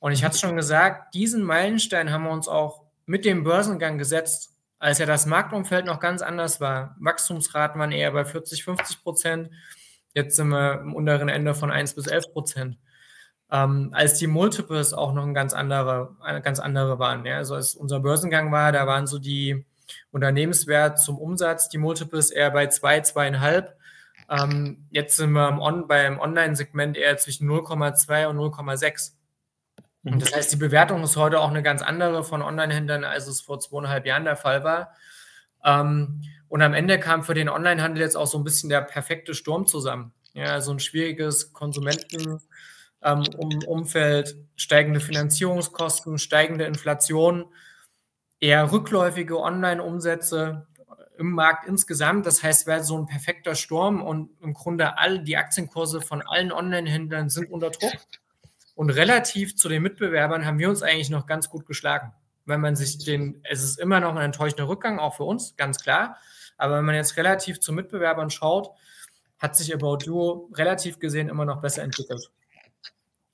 Und ich hatte schon gesagt, diesen Meilenstein haben wir uns auch mit dem Börsengang gesetzt, als ja das Marktumfeld noch ganz anders war. Wachstumsraten waren eher bei 40, 50 Prozent. Jetzt sind wir im unteren Ende von 1 bis 11 Prozent. Ähm, als die Multiples auch noch ein ganz andere, eine ganz andere waren. Ja? Also als unser Börsengang war, da waren so die Unternehmenswert zum Umsatz, die Multiples eher bei 2, 2,5 ähm, jetzt sind wir On beim Online-Segment eher zwischen 0,2 und 0,6. Und mhm. das heißt, die Bewertung ist heute auch eine ganz andere von Online-Händlern, als es vor zweieinhalb Jahren der Fall war. Ähm, und am Ende kam für den Online-Handel jetzt auch so ein bisschen der perfekte Sturm zusammen. Ja, so ein schwieriges Konsumentenumfeld, ähm, steigende Finanzierungskosten, steigende Inflation, eher rückläufige Online-Umsätze, im Markt insgesamt. Das heißt, wäre so ein perfekter Sturm und im Grunde all die Aktienkurse von allen Online-Händlern sind unter Druck. Und relativ zu den Mitbewerbern haben wir uns eigentlich noch ganz gut geschlagen. Wenn man sich den, es ist immer noch ein enttäuschender Rückgang, auch für uns, ganz klar. Aber wenn man jetzt relativ zu Mitbewerbern schaut, hat sich About You relativ gesehen immer noch besser entwickelt.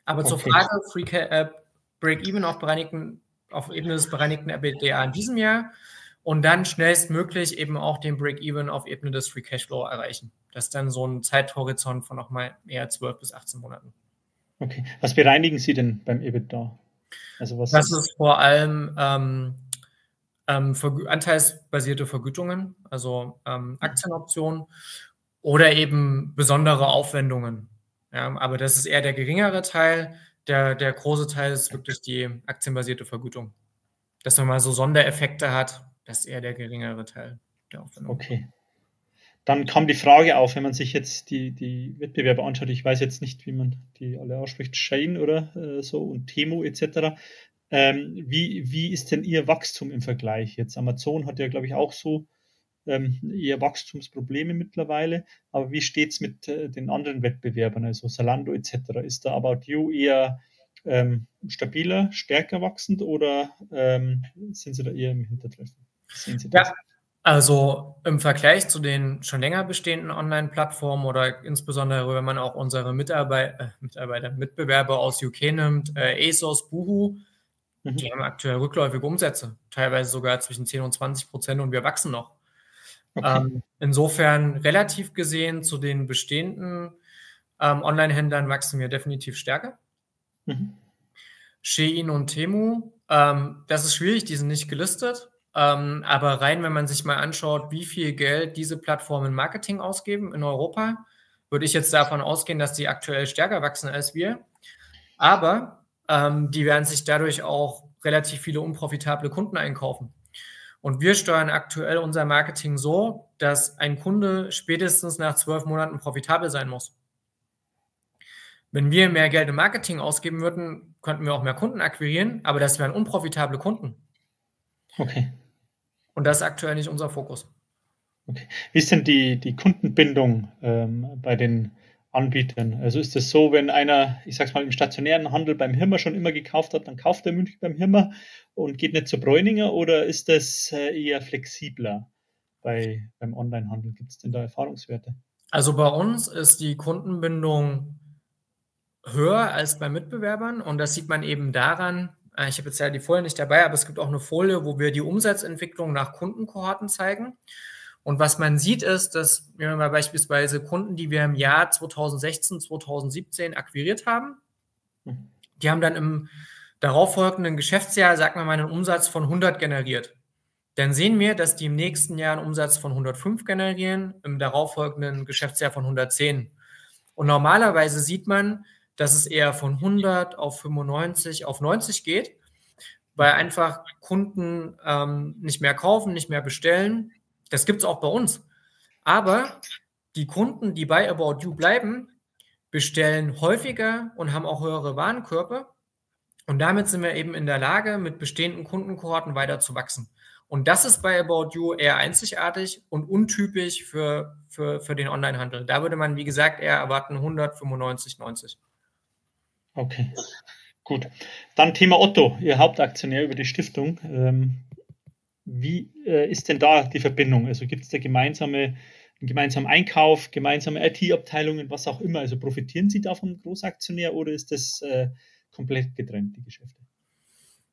Aber okay. zur Frage, Free äh, Break-Even auf, auf Ebene des bereinigten RBDA in diesem Jahr und dann schnellstmöglich eben auch den Break-Even auf Ebene des Free Cashflow erreichen. Das ist dann so ein Zeithorizont von nochmal eher 12 bis 18 Monaten. Okay. Was bereinigen Sie denn beim EBITDA? Also was das ist vor allem ähm, ähm, anteilsbasierte Vergütungen, also ähm, Aktienoptionen oder eben besondere Aufwendungen. Ja, aber das ist eher der geringere Teil. Der, der große Teil ist wirklich die aktienbasierte Vergütung. Dass man mal so Sondereffekte hat, das ist eher der geringere Teil der Aufwendung. Okay. Dann kam die Frage auf, wenn man sich jetzt die, die Wettbewerber anschaut, ich weiß jetzt nicht, wie man die alle ausspricht, Shane oder äh, so und Temo etc. Ähm, wie, wie ist denn Ihr Wachstum im Vergleich jetzt? Amazon hat ja, glaube ich, auch so ähm, eher Wachstumsprobleme mittlerweile, aber wie steht es mit äh, den anderen Wettbewerbern, also Salando etc.? Ist da About You eher ähm, stabiler, stärker wachsend oder ähm, sind Sie da eher im Hintertreffen? Ja, also im Vergleich zu den schon länger bestehenden Online-Plattformen oder insbesondere, wenn man auch unsere Mitarbeit äh, Mitarbeiter, Mitbewerber aus UK nimmt, äh, ASOS, Boohoo, mhm. die haben aktuell rückläufige Umsätze, teilweise sogar zwischen 10 und 20 Prozent und wir wachsen noch. Okay. Ähm, insofern relativ gesehen zu den bestehenden ähm, Online-Händlern wachsen wir definitiv stärker. Mhm. Shein und Temu, ähm, das ist schwierig, die sind nicht gelistet. Ähm, aber rein, wenn man sich mal anschaut, wie viel Geld diese Plattformen in Marketing ausgeben in Europa, würde ich jetzt davon ausgehen, dass die aktuell stärker wachsen als wir. Aber ähm, die werden sich dadurch auch relativ viele unprofitable Kunden einkaufen. Und wir steuern aktuell unser Marketing so, dass ein Kunde spätestens nach zwölf Monaten profitabel sein muss. Wenn wir mehr Geld im Marketing ausgeben würden, könnten wir auch mehr Kunden akquirieren, aber das wären unprofitable Kunden. Okay. Und das ist aktuell nicht unser Fokus. Okay. Wie ist denn die, die Kundenbindung ähm, bei den Anbietern? Also ist es so, wenn einer, ich sag's mal, im stationären Handel beim Hirmer schon immer gekauft hat, dann kauft er München beim Hirmer und geht nicht zu Bräuninger oder ist das äh, eher flexibler bei, beim Onlinehandel? Gibt es denn da Erfahrungswerte? Also bei uns ist die Kundenbindung höher als bei Mitbewerbern und das sieht man eben daran, ich habe jetzt ja die Folie nicht dabei, aber es gibt auch eine Folie, wo wir die Umsatzentwicklung nach Kundenkohorten zeigen. Und was man sieht, ist, dass wir mal beispielsweise Kunden, die wir im Jahr 2016, 2017 akquiriert haben, mhm. die haben dann im darauffolgenden Geschäftsjahr, sagen wir mal, einen Umsatz von 100 generiert. Dann sehen wir, dass die im nächsten Jahr einen Umsatz von 105 generieren, im darauffolgenden Geschäftsjahr von 110. Und normalerweise sieht man, dass es eher von 100 auf 95 auf 90 geht, weil einfach Kunden ähm, nicht mehr kaufen, nicht mehr bestellen. Das gibt es auch bei uns. Aber die Kunden, die bei About You bleiben, bestellen häufiger und haben auch höhere Warenkörper. Und damit sind wir eben in der Lage, mit bestehenden Kundenkohorten weiter zu wachsen. Und das ist bei About You eher einzigartig und untypisch für, für, für den Onlinehandel. Da würde man, wie gesagt, eher erwarten 195, 90. Okay, gut. Dann Thema Otto, Ihr Hauptaktionär über die Stiftung. Ähm, wie äh, ist denn da die Verbindung? Also gibt es da gemeinsame, einen gemeinsamen Einkauf, gemeinsame IT-Abteilungen, was auch immer? Also profitieren Sie da vom Großaktionär oder ist das äh, komplett getrennt, die Geschäfte?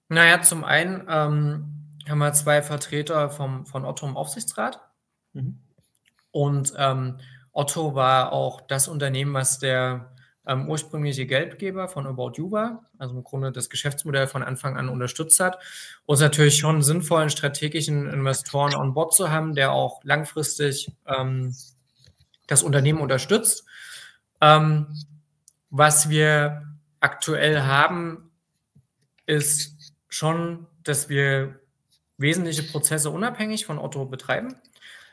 Naja, zum einen ähm, haben wir zwei Vertreter vom, von Otto im Aufsichtsrat. Mhm. Und ähm, Otto war auch das Unternehmen, was der ähm, ursprüngliche Geldgeber von About You war, also im Grunde das Geschäftsmodell von Anfang an unterstützt hat. Und es natürlich schon sinnvoll, einen strategischen Investoren on board zu haben, der auch langfristig ähm, das Unternehmen unterstützt. Ähm, was wir aktuell haben, ist schon, dass wir wesentliche Prozesse unabhängig von Otto betreiben.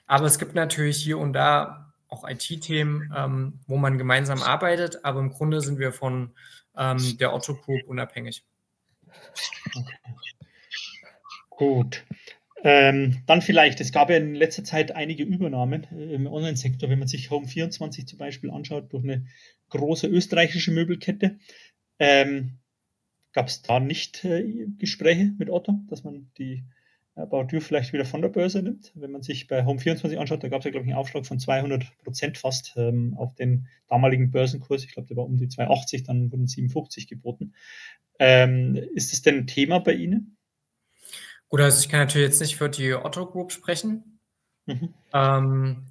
Aber es gibt natürlich hier und da auch IT-Themen, ähm, wo man gemeinsam arbeitet, aber im Grunde sind wir von ähm, der Otto Group unabhängig. Gut. Ähm, dann vielleicht, es gab ja in letzter Zeit einige Übernahmen äh, im Online-Sektor, wenn man sich Home24 zum Beispiel anschaut, durch eine große österreichische Möbelkette. Ähm, gab es da nicht äh, Gespräche mit Otto, dass man die About You vielleicht wieder von der Börse nimmt. Wenn man sich bei Home24 anschaut, da gab es ja, glaube ich, einen Aufschlag von 200 Prozent fast ähm, auf den damaligen Börsenkurs. Ich glaube, der war um die 280, dann wurden 57 geboten. Ähm, ist das denn ein Thema bei Ihnen? Gut, also ich kann natürlich jetzt nicht für die Otto Group sprechen. Mhm. Ähm,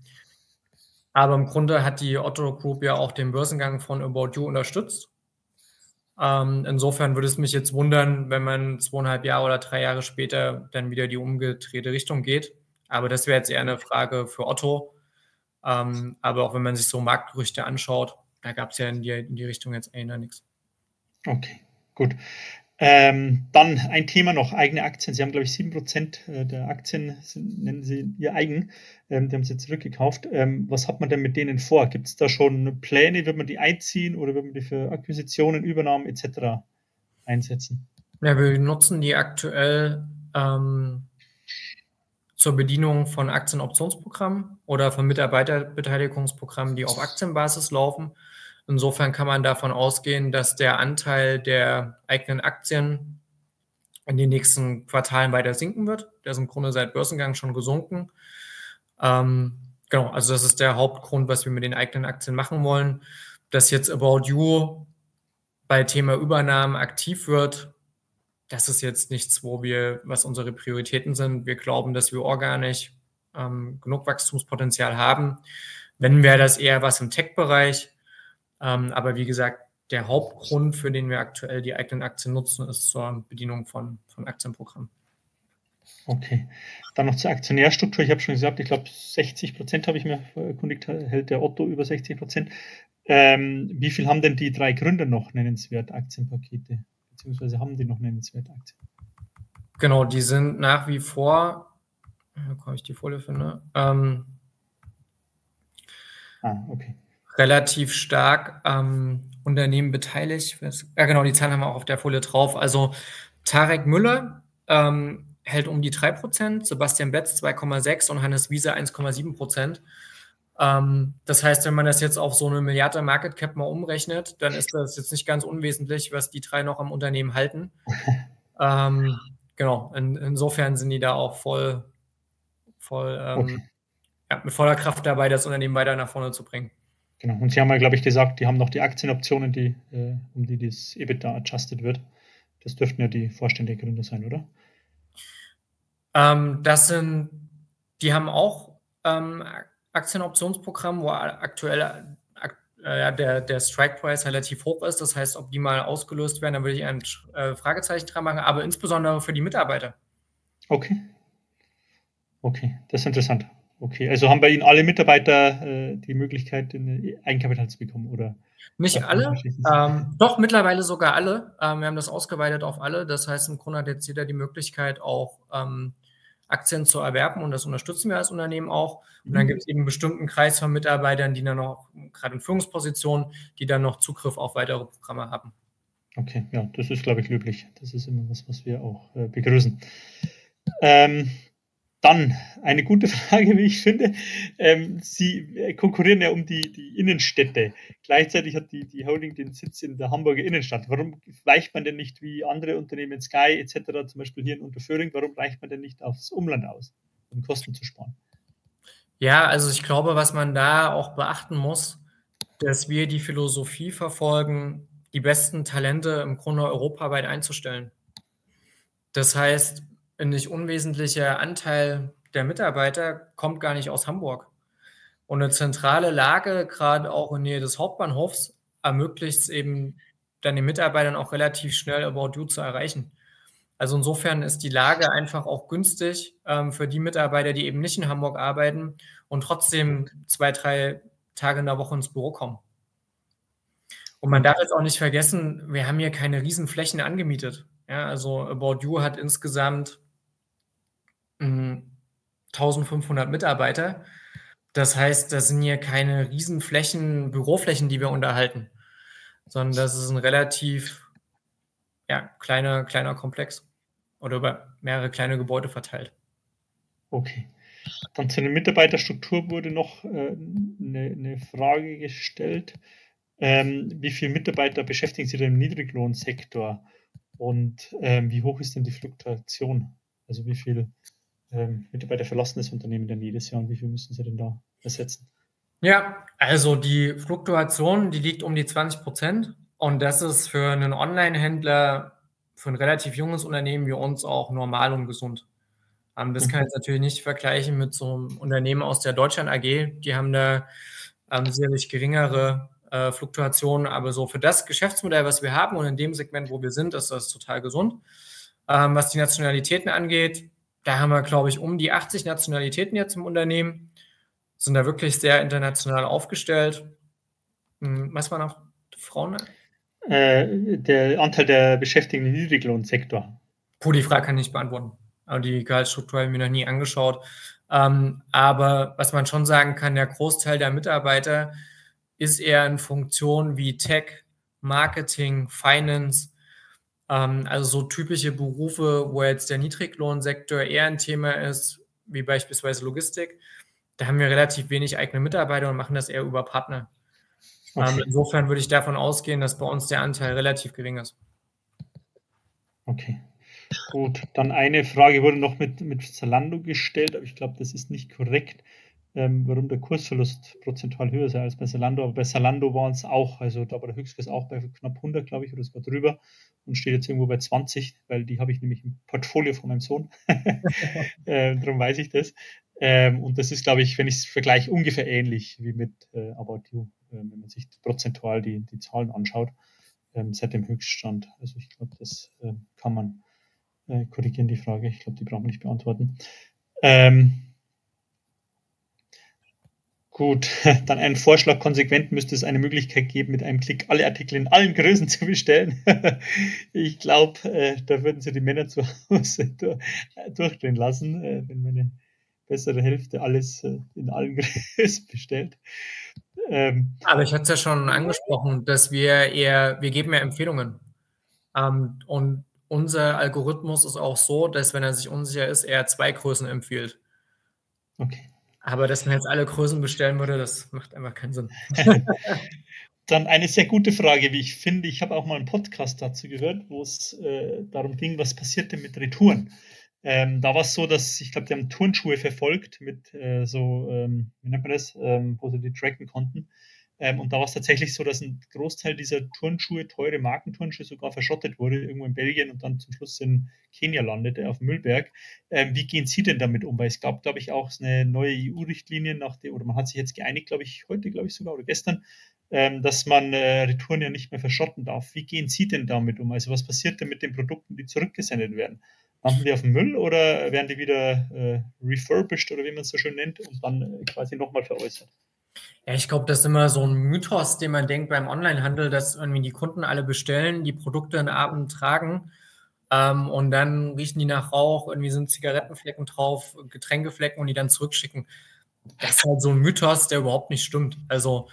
aber im Grunde hat die Otto Group ja auch den Börsengang von About You unterstützt. Ähm, insofern würde es mich jetzt wundern, wenn man zweieinhalb Jahre oder drei Jahre später dann wieder die umgedrehte Richtung geht. Aber das wäre jetzt eher eine Frage für Otto. Ähm, aber auch wenn man sich so Marktgerüchte anschaut, da gab es ja in die, in die Richtung jetzt eher nichts. Okay, gut. Ähm, dann ein Thema noch, eigene Aktien. Sie haben, glaube ich, 7% äh, der Aktien, nennen Sie Ihr eigen. Ähm, die haben Sie zurückgekauft. Ähm, was hat man denn mit denen vor? Gibt es da schon Pläne? Wird man die einziehen oder wird man die für Akquisitionen, Übernahmen etc. einsetzen? Ja, wir nutzen die aktuell ähm, zur Bedienung von Aktienoptionsprogrammen oder von Mitarbeiterbeteiligungsprogrammen, die auf Aktienbasis laufen. Insofern kann man davon ausgehen, dass der Anteil der eigenen Aktien in den nächsten Quartalen weiter sinken wird. Der ist im Grunde seit Börsengang schon gesunken. Ähm, genau, also das ist der Hauptgrund, was wir mit den eigenen Aktien machen wollen. Dass jetzt About You bei Thema Übernahmen aktiv wird, das ist jetzt nichts, wo wir, was unsere Prioritäten sind. Wir glauben, dass wir organisch ähm, genug Wachstumspotenzial haben. Wenn wäre das eher was im Tech-Bereich. Ähm, aber wie gesagt, der Hauptgrund, für den wir aktuell die eigenen Aktien nutzen, ist zur Bedienung von, von Aktienprogrammen. Okay. Dann noch zur Aktionärstruktur. Ich habe schon gesagt, ich glaube 60 Prozent habe ich mir erkundigt, hält der Otto über 60 Prozent. Ähm, wie viel haben denn die drei Gründer noch nennenswert Aktienpakete? Beziehungsweise haben die noch nennenswert Aktien? Genau, die sind nach wie vor, da komme ich die Folie finde, ähm, ah, okay relativ stark am Unternehmen beteiligt. Ja, genau, die Zahlen haben wir auch auf der Folie drauf. Also Tarek Müller ähm, hält um die 3%, Sebastian Betz 2,6% und Hannes Wiese 1,7%. Ähm, das heißt, wenn man das jetzt auf so eine Milliarde Market Cap mal umrechnet, dann ist das jetzt nicht ganz unwesentlich, was die drei noch am Unternehmen halten. ähm, genau, in, insofern sind die da auch voll, voll ähm, okay. ja, mit voller Kraft dabei, das Unternehmen weiter nach vorne zu bringen. Genau. Und Sie haben ja, glaube ich, gesagt, die haben noch die Aktienoptionen, die, äh, um die das EBITDA adjusted wird. Das dürften ja die Vorstände Gründer sein, oder? Ähm, das sind, die haben auch ähm, Aktienoptionsprogramm, wo aktuell äh, der, der Strike-Price relativ hoch ist. Das heißt, ob die mal ausgelöst werden, da würde ich ein äh, Fragezeichen dran machen, aber insbesondere für die Mitarbeiter. Okay. Okay, das ist interessant. Okay, also haben bei Ihnen alle Mitarbeiter äh, die Möglichkeit, Eigenkapital zu bekommen, oder? Nicht alle, ähm, doch mittlerweile sogar alle. Ähm, wir haben das ausgeweitet auf alle. Das heißt, im Grunde hat jetzt jeder die Möglichkeit, auch ähm, Aktien zu erwerben und das unterstützen wir als Unternehmen auch. Und dann mhm. gibt es eben einen bestimmten Kreis von Mitarbeitern, die dann noch, gerade in Führungspositionen, die dann noch Zugriff auf weitere Programme haben. Okay, ja, das ist, glaube ich, löblich. Das ist immer was, was wir auch äh, begrüßen. Ähm, dann eine gute Frage, wie ich finde. Ähm, Sie konkurrieren ja um die, die Innenstädte. Gleichzeitig hat die, die Holding den Sitz in der Hamburger Innenstadt. Warum weicht man denn nicht wie andere Unternehmen, Sky etc., zum Beispiel hier in Unterföhring, warum weicht man denn nicht aufs Umland aus, um Kosten zu sparen? Ja, also ich glaube, was man da auch beachten muss, dass wir die Philosophie verfolgen, die besten Talente im Grunde europaweit einzustellen. Das heißt, ein nicht unwesentlicher Anteil der Mitarbeiter kommt gar nicht aus Hamburg. Und eine zentrale Lage, gerade auch in Nähe des Hauptbahnhofs, ermöglicht es eben dann den Mitarbeitern auch relativ schnell About You zu erreichen. Also insofern ist die Lage einfach auch günstig ähm, für die Mitarbeiter, die eben nicht in Hamburg arbeiten und trotzdem zwei, drei Tage in der Woche ins Büro kommen. Und man darf jetzt auch nicht vergessen, wir haben hier keine Riesenflächen angemietet. Ja, also About You hat insgesamt 1500 hm, Mitarbeiter. Das heißt, das sind hier keine Riesenflächen, Büroflächen, die wir unterhalten, sondern das ist ein relativ ja, kleiner, kleiner Komplex oder über mehrere kleine Gebäude verteilt. Okay. Dann zu der Mitarbeiterstruktur wurde noch äh, eine, eine, Frage gestellt. Ähm, wie viele Mitarbeiter beschäftigen Sie denn im Niedriglohnsektor und ähm, wie hoch ist denn die Fluktuation? Also wie viele ähm, Mitarbeiter verlassen das Unternehmen dann jedes Jahr und wie viel müssen sie denn da ersetzen? Ja, also die Fluktuation, die liegt um die 20 Prozent und das ist für einen Online-Händler, für ein relativ junges Unternehmen wie uns auch normal und gesund. Ähm, das kann ich mhm. jetzt natürlich nicht vergleichen mit so einem Unternehmen aus der Deutschland AG. Die haben da ähm, sicherlich geringere äh, Fluktuationen, aber so für das Geschäftsmodell, was wir haben und in dem Segment, wo wir sind, ist das total gesund. Ähm, was die Nationalitäten angeht, da haben wir, glaube ich, um die 80 Nationalitäten jetzt im Unternehmen, sind da wirklich sehr international aufgestellt. Hm, was war noch? Frauen? Äh, der Anteil der Beschäftigten im Niedriglohnsektor. Puh, die Frage kann ich nicht beantworten. Aber die Gehaltsstruktur habe ich mir noch nie angeschaut. Ähm, aber was man schon sagen kann, der Großteil der Mitarbeiter ist eher in Funktionen wie Tech, Marketing, Finance, also so typische Berufe, wo jetzt der Niedriglohnsektor eher ein Thema ist, wie beispielsweise Logistik. Da haben wir relativ wenig eigene Mitarbeiter und machen das eher über Partner. Ähm, okay. Ähm, insofern würde ich davon ausgehen, dass bei uns der Anteil relativ gering ist. Okay. Gut, dann eine Frage wurde noch mit, mit Zalando gestellt, aber ich glaube, das ist nicht korrekt ähm, warum der Kursverlust prozentual höher sei als bei Salando. Aber bei Salando waren es auch, also da war der Höchstkurs auch bei knapp 100, glaube ich, oder sogar drüber und steht jetzt irgendwo bei 20, weil die habe ich nämlich im Portfolio von meinem Sohn. äh, darum weiß ich das. Ähm, und das ist, glaube ich, wenn ich es vergleiche, ungefähr ähnlich wie mit äh, About You, äh, wenn man sich prozentual die, die Zahlen anschaut, ähm, seit dem Höchststand. Also ich glaube, das ähm, kann man äh, korrigieren, die Frage. Ich glaube, die brauchen wir nicht beantworten. Ähm, Gut, dann ein Vorschlag. Konsequent müsste es eine Möglichkeit geben, mit einem Klick alle Artikel in allen Größen zu bestellen. ich glaube, äh, da würden sie die Männer zu Hause durchdrehen lassen, äh, wenn meine bessere Hälfte alles äh, in allen Größen bestellt. Ähm, Aber ich hatte es ja schon angesprochen, dass wir eher, wir geben ja Empfehlungen. Ähm, und unser Algorithmus ist auch so, dass wenn er sich unsicher ist, er zwei Größen empfiehlt. Okay. Aber dass man jetzt alle Größen bestellen würde, das macht einfach keinen Sinn. Dann eine sehr gute Frage, wie ich finde. Ich habe auch mal einen Podcast dazu gehört, wo es äh, darum ging, was passiert denn mit Retouren. Ähm, da war es so, dass ich glaube, die haben Turnschuhe verfolgt mit äh, so, ähm, wie nennt man das, ähm, wo sie die tracken konnten. Ähm, und da war es tatsächlich so, dass ein Großteil dieser Turnschuhe, teure Markenturnschuhe, sogar verschrottet wurde, irgendwo in Belgien und dann zum Schluss in Kenia landete, auf dem Müllberg. Ähm, wie gehen Sie denn damit um? Weil es gab, glaube ich, auch eine neue EU-Richtlinie, oder man hat sich jetzt geeinigt, glaube ich, heute, glaube ich sogar, oder gestern, ähm, dass man äh, Retouren ja nicht mehr verschrotten darf. Wie gehen Sie denn damit um? Also was passiert denn mit den Produkten, die zurückgesendet werden? landen die auf dem Müll oder werden die wieder äh, refurbished oder wie man es so schön nennt und dann äh, quasi nochmal veräußert? Ja, ich glaube, das ist immer so ein Mythos, den man denkt beim Onlinehandel, dass irgendwie die Kunden alle bestellen, die Produkte einen Abend tragen ähm, und dann riechen die nach Rauch, irgendwie sind Zigarettenflecken drauf, Getränkeflecken und die dann zurückschicken. Das ist halt so ein Mythos, der überhaupt nicht stimmt. Also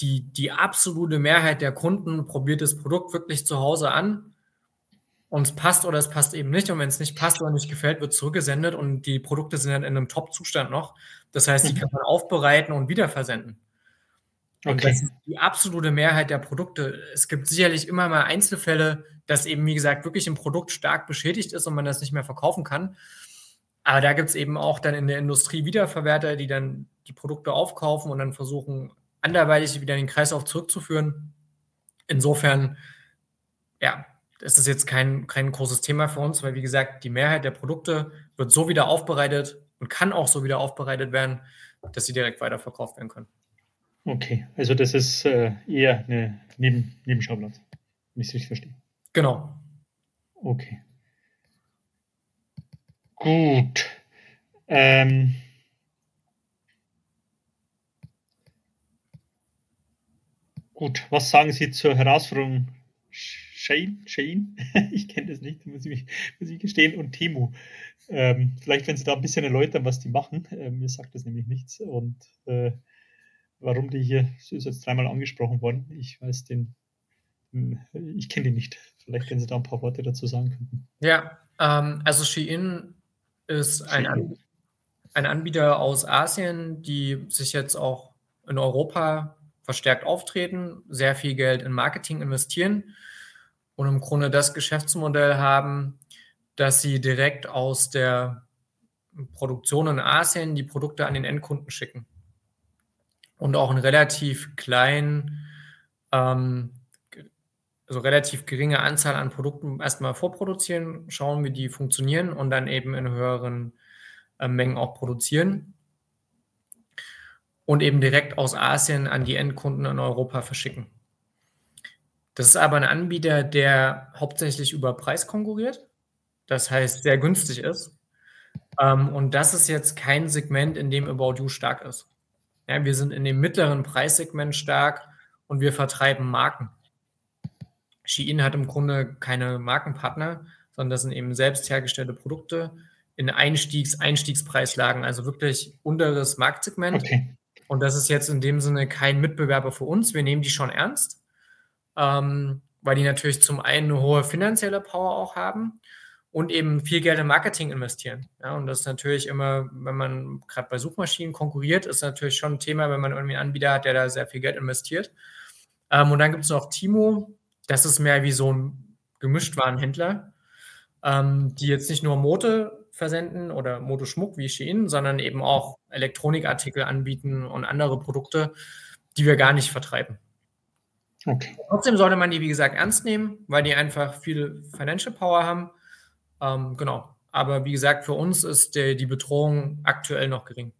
die, die absolute Mehrheit der Kunden probiert das Produkt wirklich zu Hause an und es passt oder es passt eben nicht. Und wenn es nicht passt oder nicht gefällt, wird zurückgesendet und die Produkte sind dann in einem Top-Zustand noch. Das heißt, die mhm. kann man aufbereiten und wieder versenden. Okay. Und das ist die absolute Mehrheit der Produkte. Es gibt sicherlich immer mal Einzelfälle, dass eben, wie gesagt, wirklich ein Produkt stark beschädigt ist und man das nicht mehr verkaufen kann. Aber da gibt es eben auch dann in der Industrie Wiederverwerter, die dann die Produkte aufkaufen und dann versuchen, anderweitig wieder in den Kreislauf zurückzuführen. Insofern, ja, ist das jetzt kein, kein großes Thema für uns, weil wie gesagt, die Mehrheit der Produkte wird so wieder aufbereitet und kann auch so wieder aufbereitet werden, dass sie direkt weiterverkauft werden können. Okay, also das ist äh, eher eine Neben Nebenschauplatz, wenn ich es richtig verstehe. Genau. Okay. Gut. Ähm, gut, was sagen Sie zur Herausforderung Shane? Shane? ich kenne das nicht, muss ich, muss ich gestehen, und Temu. Ähm, vielleicht, wenn Sie da ein bisschen erläutern, was die machen. Äh, mir sagt das nämlich nichts. Und äh, warum die hier, so ist jetzt dreimal angesprochen worden. Ich weiß den, ich kenne die nicht. Vielleicht, wenn Sie da ein paar Worte dazu sagen könnten. Ja, ähm, also Shein ist ein, An ein Anbieter aus Asien, die sich jetzt auch in Europa verstärkt auftreten, sehr viel Geld in Marketing investieren und im Grunde das Geschäftsmodell haben, dass sie direkt aus der Produktion in Asien die Produkte an den Endkunden schicken und auch einen relativ kleinen, ähm, also relativ geringe Anzahl an Produkten erstmal vorproduzieren, schauen, wie die funktionieren und dann eben in höheren äh, Mengen auch produzieren und eben direkt aus Asien an die Endkunden in Europa verschicken. Das ist aber ein Anbieter, der hauptsächlich über Preis konkurriert, das heißt sehr günstig ist. Ähm, und das ist jetzt kein Segment, in dem About You stark ist. Ja, wir sind in dem mittleren Preissegment stark und wir vertreiben Marken. Shein hat im Grunde keine Markenpartner, sondern das sind eben selbst hergestellte Produkte in Einstiegs-, Einstiegspreislagen, also wirklich unteres Marktsegment. Okay. Und das ist jetzt in dem Sinne kein Mitbewerber für uns. Wir nehmen die schon ernst, ähm, weil die natürlich zum einen eine hohe finanzielle Power auch haben und eben viel Geld in Marketing investieren. Ja, und das ist natürlich immer, wenn man gerade bei Suchmaschinen konkurriert, ist natürlich schon ein Thema, wenn man irgendwie einen Anbieter hat, der da sehr viel Geld investiert. Ähm, und dann gibt es noch Timo, das ist mehr wie so ein Gemischtwarenhändler, ähm, die jetzt nicht nur Mode versenden oder Modeschmuck wie Shein, sondern eben auch Elektronikartikel anbieten und andere Produkte, die wir gar nicht vertreiben. Okay. Trotzdem sollte man die, wie gesagt, ernst nehmen, weil die einfach viel Financial Power haben ähm, genau. Aber wie gesagt, für uns ist der, die Bedrohung aktuell noch gering.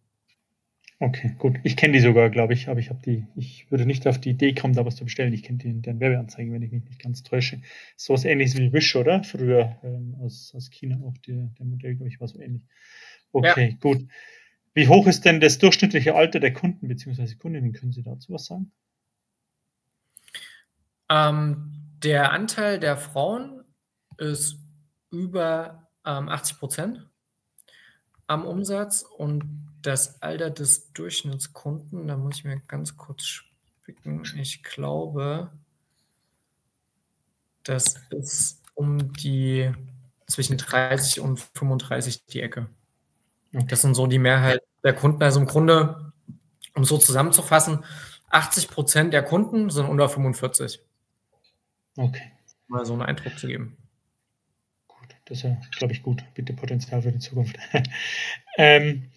Okay, gut. Ich kenne die sogar, glaube ich, aber ich habe die, ich würde nicht auf die Idee kommen, da was zu bestellen. Ich kenne die deren Werbeanzeigen, wenn ich mich nicht ganz täusche. So was ähnliches wie Wish, oder? Früher ähm, aus, aus China auch die, der Modell, glaube ich, war so ähnlich. Okay, ja. gut. Wie hoch ist denn das durchschnittliche Alter der Kunden bzw. Kundinnen? Können Sie dazu was sagen? Ähm, der Anteil der Frauen ist über ähm, 80 Prozent am Umsatz und das Alter des Durchschnittskunden, da muss ich mir ganz kurz spicken, ich glaube, das ist um die zwischen 30 und 35 die Ecke. Das sind so die Mehrheit der Kunden. Also im Grunde, um so zusammenzufassen, 80 Prozent der Kunden sind unter 45. Okay. Mal so einen Eindruck zu geben. Das ist ja, glaube ich, gut. Bitte Potenzial für die Zukunft. ähm,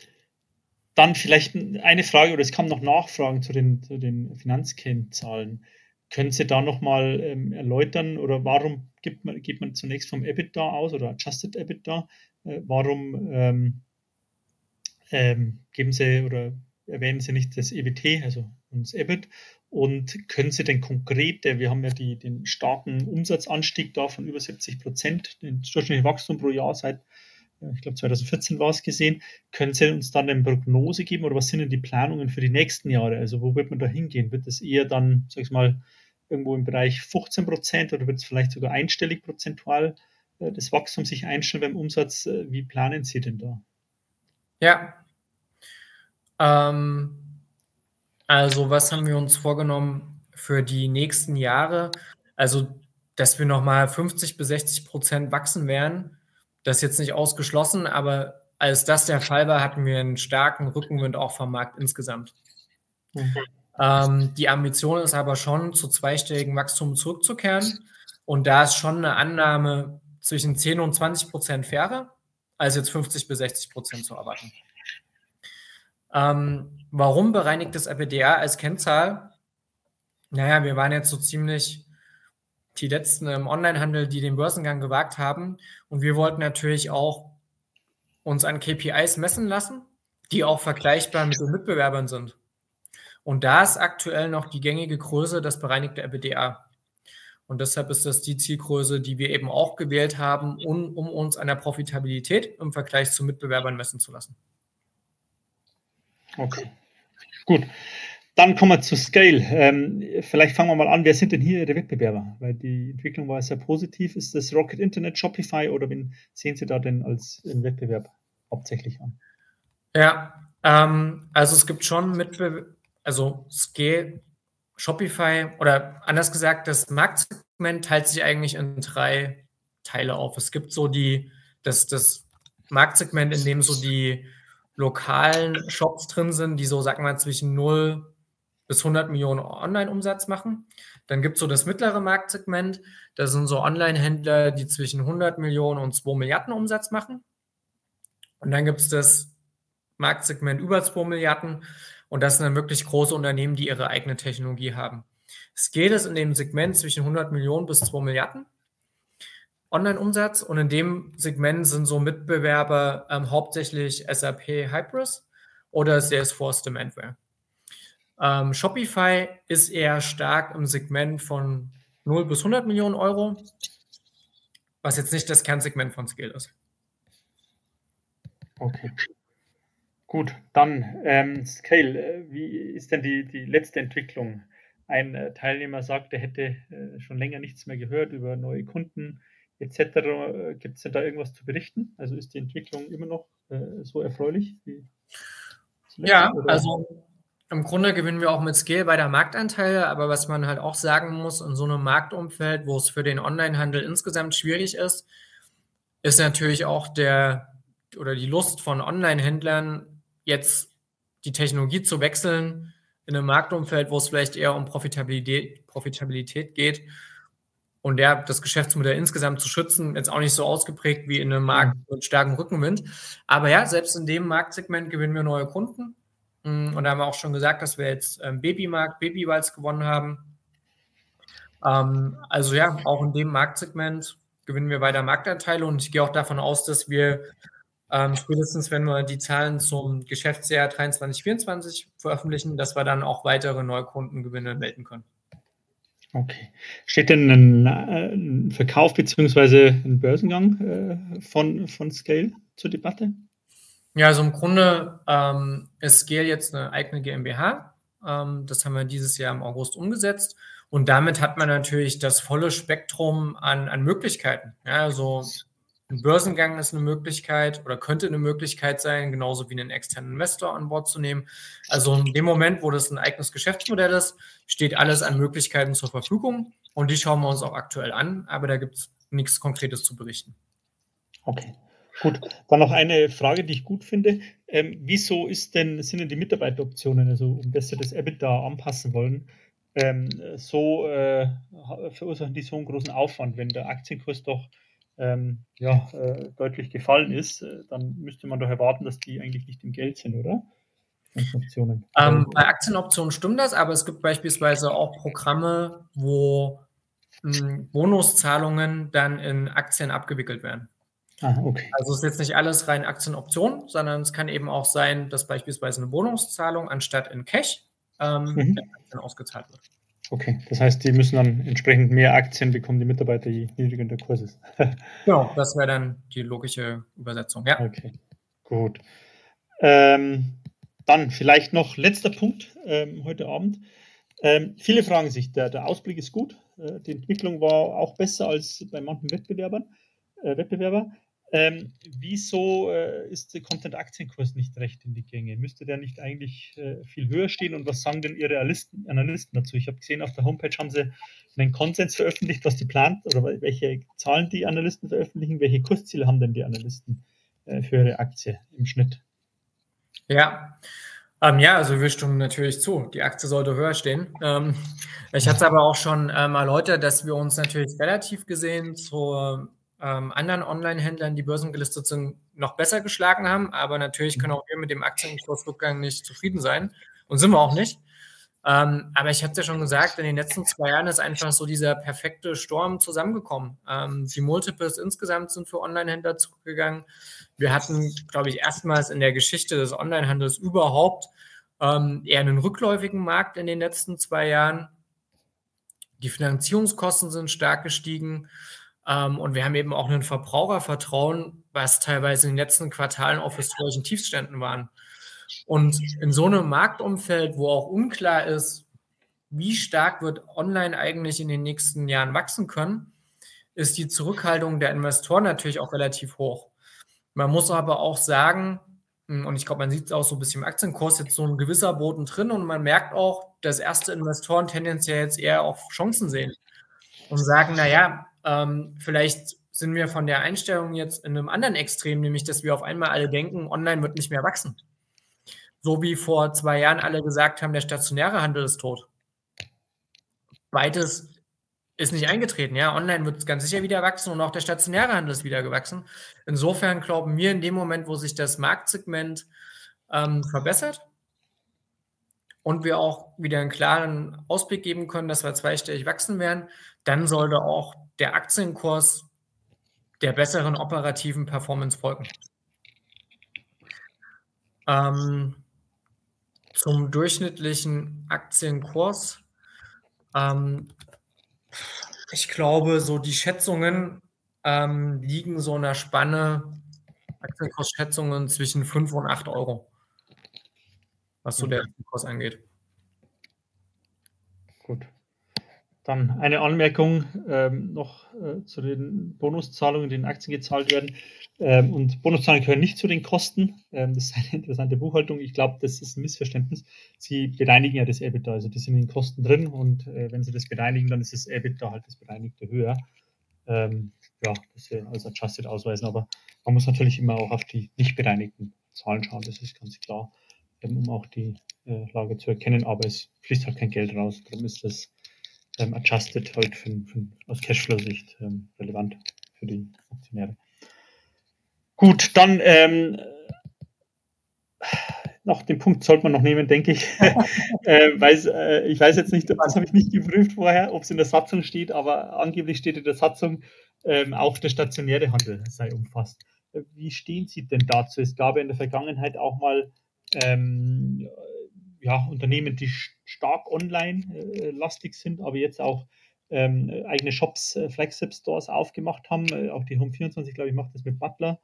dann vielleicht eine Frage, oder es kamen noch Nachfragen zu den, zu den Finanzkennzahlen. Können Sie da nochmal ähm, erläutern oder warum gibt man, geht man zunächst vom EBITDA aus oder Adjusted EBITDA? Äh, warum ähm, ähm, geben Sie oder erwähnen Sie nicht das EBT, also das EBIT. Und können Sie denn konkret, wir haben ja die, den starken Umsatzanstieg da von über 70 Prozent, den durchschnittlichen Wachstum pro Jahr seit, ich glaube 2014 war es gesehen, können Sie uns dann eine Prognose geben oder was sind denn die Planungen für die nächsten Jahre? Also wo wird man da hingehen? Wird das eher dann, sag ich mal, irgendwo im Bereich 15 Prozent oder wird es vielleicht sogar einstellig prozentual äh, das Wachstum sich einstellen beim Umsatz? Äh, wie planen Sie denn da? Ja. Ähm, also, was haben wir uns vorgenommen für die nächsten Jahre? Also, dass wir nochmal 50 bis 60 Prozent wachsen werden, das ist jetzt nicht ausgeschlossen, aber als das der Fall war, hatten wir einen starken Rückenwind auch vom Markt insgesamt. Mhm. Ähm, die Ambition ist aber schon, zu zweistelligen Wachstum zurückzukehren. Und da ist schon eine Annahme zwischen 10 und 20 Prozent fairer als jetzt 50 bis 60 Prozent zu erwarten. Ähm, warum bereinigtes EBITDA als Kennzahl? Naja, wir waren jetzt so ziemlich die letzten im Onlinehandel, die den Börsengang gewagt haben. Und wir wollten natürlich auch uns an KPIs messen lassen, die auch vergleichbar mit den Mitbewerbern sind. Und da ist aktuell noch die gängige Größe das bereinigte EBITDA. Und deshalb ist das die Zielgröße, die wir eben auch gewählt haben, um, um uns an der Profitabilität im Vergleich zu Mitbewerbern messen zu lassen. Okay, gut. Dann kommen wir zu Scale. Ähm, vielleicht fangen wir mal an. Wer sind denn hier Ihre Wettbewerber? Weil die Entwicklung war sehr positiv. Ist das Rocket Internet, Shopify oder wen sehen Sie da denn als Wettbewerb hauptsächlich an? Ja, ähm, also es gibt schon Mitbewerber, also Scale, Shopify oder anders gesagt, das Marktsegment teilt sich eigentlich in drei Teile auf. Es gibt so die, das, das Marktsegment, in dem so die lokalen Shops drin sind, die so, sagen wir zwischen 0 bis 100 Millionen Online-Umsatz machen. Dann gibt es so das mittlere Marktsegment, das sind so Online-Händler, die zwischen 100 Millionen und 2 Milliarden Umsatz machen. Und dann gibt es das Marktsegment über 2 Milliarden, und das sind dann wirklich große Unternehmen, die ihre eigene Technologie haben. Es geht es in dem Segment zwischen 100 Millionen bis 2 Milliarden Online-Umsatz. Und in dem Segment sind so Mitbewerber ähm, hauptsächlich SAP Hybris oder Salesforce Demandware. Ähm, Shopify ist eher stark im Segment von 0 bis 100 Millionen Euro, was jetzt nicht das Kernsegment von Scale ist. Okay. Gut, dann ähm, Scale, äh, wie ist denn die, die letzte Entwicklung? Ein äh, Teilnehmer sagt, er hätte äh, schon länger nichts mehr gehört über neue Kunden etc. Äh, Gibt es denn da irgendwas zu berichten? Also ist die Entwicklung immer noch äh, so erfreulich wie Ja, oder? also im Grunde gewinnen wir auch mit Scale bei der Marktanteile, aber was man halt auch sagen muss, in so einem Marktumfeld, wo es für den Onlinehandel insgesamt schwierig ist, ist natürlich auch der oder die Lust von Online-Händlern jetzt die Technologie zu wechseln in einem Marktumfeld, wo es vielleicht eher um Profitabilität, Profitabilität geht und der, das Geschäftsmodell insgesamt zu schützen, jetzt auch nicht so ausgeprägt wie in einem Markt mhm. mit starkem Rückenwind. Aber ja, selbst in dem Marktsegment gewinnen wir neue Kunden. Mm, und da haben wir auch schon gesagt, dass wir jetzt ähm, Babymarkt, Babywalz gewonnen haben. Ähm, also ja, auch in dem Marktsegment gewinnen wir weiter Marktanteile und ich gehe auch davon aus, dass wir ähm, spätestens, wenn wir die Zahlen zum Geschäftsjahr 23, 24 veröffentlichen, dass wir dann auch weitere Neukundengewinne melden können. Okay. Steht denn ein, äh, ein Verkauf bzw. ein Börsengang äh, von, von Scale zur Debatte? Ja, also im Grunde ähm, ist Scale jetzt eine eigene GmbH. Ähm, das haben wir dieses Jahr im August umgesetzt. Und damit hat man natürlich das volle Spektrum an, an Möglichkeiten. Ja, also ein Börsengang ist eine Möglichkeit oder könnte eine Möglichkeit sein, genauso wie einen externen Investor an Bord zu nehmen. Also in dem Moment, wo das ein eigenes Geschäftsmodell ist, steht alles an Möglichkeiten zur Verfügung und die schauen wir uns auch aktuell an, aber da gibt es nichts Konkretes zu berichten. Okay. Gut, dann noch eine Frage, die ich gut finde. Ähm, wieso ist denn, sind denn die Mitarbeiteroptionen, also um das Sie das EBITDA anpassen wollen, ähm, so äh, verursachen die so einen großen Aufwand, wenn der Aktienkurs doch ähm, ja, äh, deutlich gefallen ist, äh, dann müsste man doch erwarten, dass die eigentlich nicht im Geld sind, oder? Optionen. Ähm, bei Aktienoptionen stimmt das, aber es gibt beispielsweise auch Programme, wo mh, hm, Bonuszahlungen dann in Aktien abgewickelt werden. Ah, okay. Also es ist jetzt nicht alles rein Aktienoption, sondern es kann eben auch sein, dass beispielsweise eine Bonuszahlung anstatt in Cash ähm, mhm. in Aktien ausgezahlt wird. Okay, das heißt, die müssen dann entsprechend mehr Aktien bekommen, die Mitarbeiter, je niedriger der Kurs ist. genau, das wäre dann die logische Übersetzung, ja. Okay, gut. Ähm, dann vielleicht noch letzter Punkt ähm, heute Abend. Ähm, viele fragen sich, der, der Ausblick ist gut, äh, die Entwicklung war auch besser als bei manchen Wettbewerbern, äh, Wettbewerber. Ähm, wieso äh, ist der Content-Aktienkurs nicht recht in die Gänge? Müsste der nicht eigentlich äh, viel höher stehen? Und was sagen denn Ihre Analysten, Analysten dazu? Ich habe gesehen, auf der Homepage haben Sie einen Konsens veröffentlicht, was die plant oder welche Zahlen die Analysten veröffentlichen. Welche Kursziele haben denn die Analysten äh, für ihre Aktie im Schnitt? Ja, ähm, ja, also wir stimmen natürlich zu. Die Aktie sollte höher stehen. Ähm, ich hatte aber auch schon ähm, erläutert, dass wir uns natürlich relativ gesehen zur ähm, anderen Online-Händlern, die börsengelistet sind, noch besser geschlagen haben. Aber natürlich können auch wir mit dem Aktienkursrückgang nicht zufrieden sein und sind wir auch nicht. Ähm, aber ich habe es ja schon gesagt, in den letzten zwei Jahren ist einfach so dieser perfekte Sturm zusammengekommen. Ähm, die Multiples insgesamt sind für Online-Händler zurückgegangen. Wir hatten, glaube ich, erstmals in der Geschichte des Online-Handels überhaupt ähm, eher einen rückläufigen Markt in den letzten zwei Jahren. Die Finanzierungskosten sind stark gestiegen. Ähm, und wir haben eben auch ein Verbrauchervertrauen, was teilweise in den letzten Quartalen auf historischen Tiefständen waren. Und in so einem Marktumfeld, wo auch unklar ist, wie stark wird Online eigentlich in den nächsten Jahren wachsen können, ist die Zurückhaltung der Investoren natürlich auch relativ hoch. Man muss aber auch sagen, hm, und ich glaube, man sieht es auch so ein bisschen im Aktienkurs, jetzt so ein gewisser Boden drin und man merkt auch, dass erste Investoren tendenziell jetzt eher auf Chancen sehen und sagen, naja, ähm, vielleicht sind wir von der Einstellung jetzt in einem anderen Extrem, nämlich dass wir auf einmal alle denken, online wird nicht mehr wachsen. So wie vor zwei Jahren alle gesagt haben, der stationäre Handel ist tot. Beides ist nicht eingetreten. Ja, online wird ganz sicher wieder wachsen und auch der stationäre Handel ist wieder gewachsen. Insofern glauben wir in dem Moment, wo sich das Marktsegment ähm, verbessert und wir auch wieder einen klaren Ausblick geben können, dass wir zweistellig wachsen werden, dann sollte auch der Aktienkurs der besseren operativen Performance folgen. Ähm, zum durchschnittlichen Aktienkurs. Ähm, ich glaube, so die Schätzungen ähm, liegen so in der Spanne, Aktienkursschätzungen zwischen 5 und 8 Euro, was so der Kurs angeht. Gut. Dann eine Anmerkung ähm, noch äh, zu den Bonuszahlungen, die in Aktien gezahlt werden. Ähm, und Bonuszahlungen gehören nicht zu den Kosten. Ähm, das ist eine interessante Buchhaltung. Ich glaube, das ist ein Missverständnis. Sie bereinigen ja das EBITDA, also die sind in den Kosten drin und äh, wenn Sie das bereinigen, dann ist das EBITDA halt das bereinigte höher. Ähm, ja, das wir als adjusted ausweisen, aber man muss natürlich immer auch auf die nicht bereinigten Zahlen schauen, das ist ganz klar, ähm, um auch die äh, Lage zu erkennen, aber es fließt halt kein Geld raus. Darum ist das ähm, adjusted halt für, für, aus Cashflow-Sicht ähm, relevant für die Aktionäre. Gut, dann ähm, noch den Punkt sollte man noch nehmen, denke ich. äh, weiß, äh, ich weiß jetzt nicht, das habe ich nicht geprüft vorher, ob es in der Satzung steht, aber angeblich steht in der Satzung, ähm, auch der stationäre Handel sei umfasst. Wie stehen Sie denn dazu? Es gab ja in der Vergangenheit auch mal ähm, ja, Unternehmen, die stark online-lastig äh, sind, aber jetzt auch ähm, eigene Shops, äh, Flagship-Stores aufgemacht haben. Äh, auch die Home24, glaube ich, macht das mit Butler.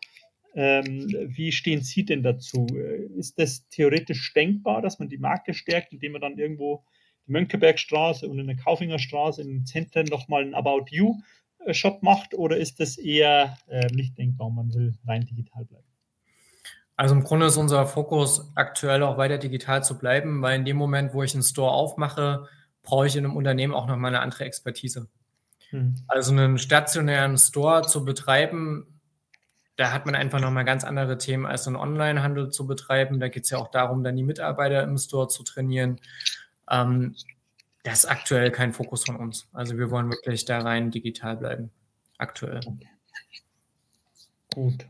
Ähm, wie stehen Sie denn dazu? Äh, ist das theoretisch denkbar, dass man die Marke stärkt, indem man dann irgendwo die Mönckebergstraße und in der Kaufingerstraße in den Zentren nochmal einen About You-Shop macht? Oder ist das eher äh, nicht denkbar, man will rein digital bleiben? Also im Grunde ist unser Fokus aktuell auch weiter digital zu bleiben, weil in dem Moment, wo ich einen Store aufmache, brauche ich in einem Unternehmen auch nochmal eine andere Expertise. Hm. Also einen stationären Store zu betreiben, da hat man einfach nochmal ganz andere Themen als einen Onlinehandel zu betreiben. Da geht es ja auch darum, dann die Mitarbeiter im Store zu trainieren. Ähm, das ist aktuell kein Fokus von uns. Also wir wollen wirklich da rein digital bleiben. Aktuell. Gut.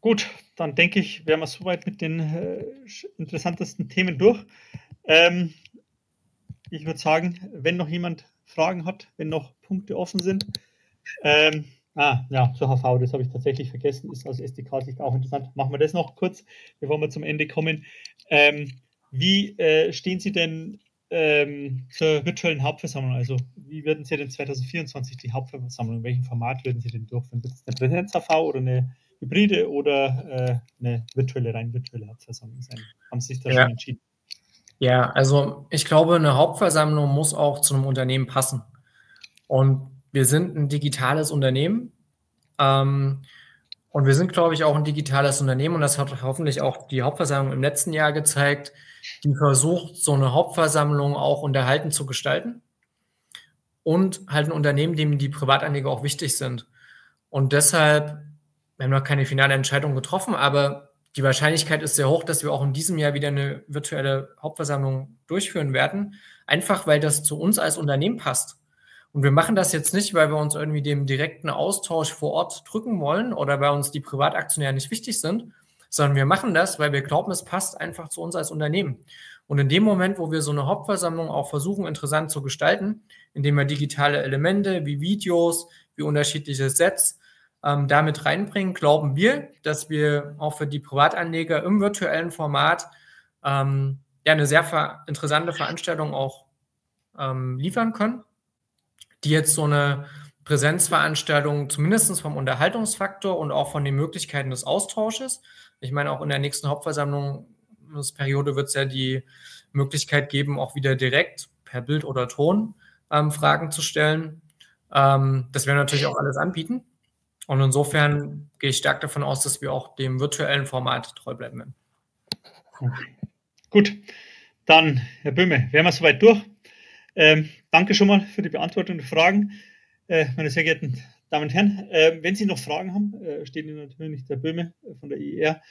Gut, dann denke ich, wären wir soweit mit den äh, interessantesten Themen durch. Ähm, ich würde sagen, wenn noch jemand Fragen hat, wenn noch Punkte offen sind, ähm, Ah, ja, zur HV, das habe ich tatsächlich vergessen, ist aus SDK-Sicht auch interessant. Machen wir das noch kurz, bevor wir zum Ende kommen. Ähm, wie äh, stehen Sie denn ähm, zur virtuellen Hauptversammlung? Also, wie würden Sie denn 2024 die Hauptversammlung, in welchem Format würden Sie denn durchführen? Wird es eine Präsenz-HV oder eine hybride oder äh, eine virtuelle, rein virtuelle Hauptversammlung sein? Haben Sie sich da ja. schon entschieden? Ja, also ich glaube, eine Hauptversammlung muss auch zu einem Unternehmen passen. Und wir sind ein digitales Unternehmen. Ähm, und wir sind, glaube ich, auch ein digitales Unternehmen. Und das hat hoffentlich auch die Hauptversammlung im letzten Jahr gezeigt, die versucht, so eine Hauptversammlung auch unterhalten zu gestalten. Und halt ein Unternehmen, dem die Privatanleger auch wichtig sind. Und deshalb, wir haben noch keine finale Entscheidung getroffen, aber die Wahrscheinlichkeit ist sehr hoch, dass wir auch in diesem Jahr wieder eine virtuelle Hauptversammlung durchführen werden. Einfach weil das zu uns als Unternehmen passt. Und wir machen das jetzt nicht, weil wir uns irgendwie dem direkten Austausch vor Ort drücken wollen oder weil uns die Privataktionäre nicht wichtig sind, sondern wir machen das, weil wir glauben, es passt einfach zu uns als Unternehmen. Und in dem Moment, wo wir so eine Hauptversammlung auch versuchen, interessant zu gestalten, indem wir digitale Elemente wie Videos, wie unterschiedliche Sets ähm, damit reinbringen, glauben wir, dass wir auch für die Privatanleger im virtuellen Format ähm, ja eine sehr ver interessante Veranstaltung auch ähm, liefern können die jetzt so eine Präsenzveranstaltung zumindest vom Unterhaltungsfaktor und auch von den Möglichkeiten des Austausches. Ich meine, auch in der nächsten Hauptversammlungsperiode wird es ja die Möglichkeit geben, auch wieder direkt per Bild oder Ton ähm, Fragen zu stellen. Ähm, das werden wir natürlich auch alles anbieten. Und insofern gehe ich stark davon aus, dass wir auch dem virtuellen Format treu bleiben werden. Gut, dann, Herr Böhme, wären wir soweit durch. Ähm, danke schon mal für die Beantwortung der Fragen, äh, meine sehr geehrten Damen und Herren. Äh, wenn Sie noch Fragen haben, äh, steht Ihnen natürlich der Böhme von der IER,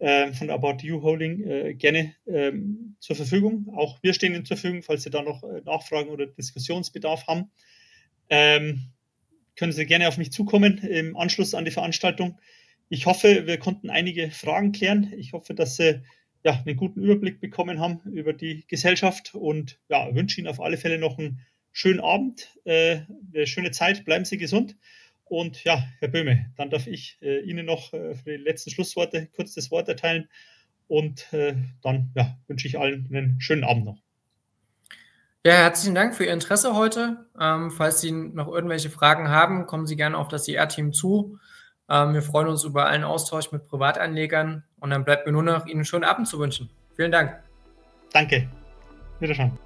ähm, von der About You Holding äh, gerne ähm, zur Verfügung. Auch wir stehen Ihnen zur Verfügung, falls Sie da noch äh, Nachfragen oder Diskussionsbedarf haben. Ähm, können Sie gerne auf mich zukommen im Anschluss an die Veranstaltung. Ich hoffe, wir konnten einige Fragen klären. Ich hoffe, dass Sie ja, einen guten Überblick bekommen haben über die Gesellschaft und ja, wünsche Ihnen auf alle Fälle noch einen schönen Abend, äh, eine schöne Zeit, bleiben Sie gesund. Und ja, Herr Böhme, dann darf ich äh, Ihnen noch äh, für die letzten Schlussworte kurz das Wort erteilen und äh, dann ja, wünsche ich allen einen schönen Abend noch. Ja, herzlichen Dank für Ihr Interesse heute. Ähm, falls Sie noch irgendwelche Fragen haben, kommen Sie gerne auf das IR-Team zu. Ähm, wir freuen uns über allen Austausch mit Privatanlegern und dann bleibt mir nur noch Ihnen einen schönen Abend zu wünschen. Vielen Dank. Danke. Wiederschauen.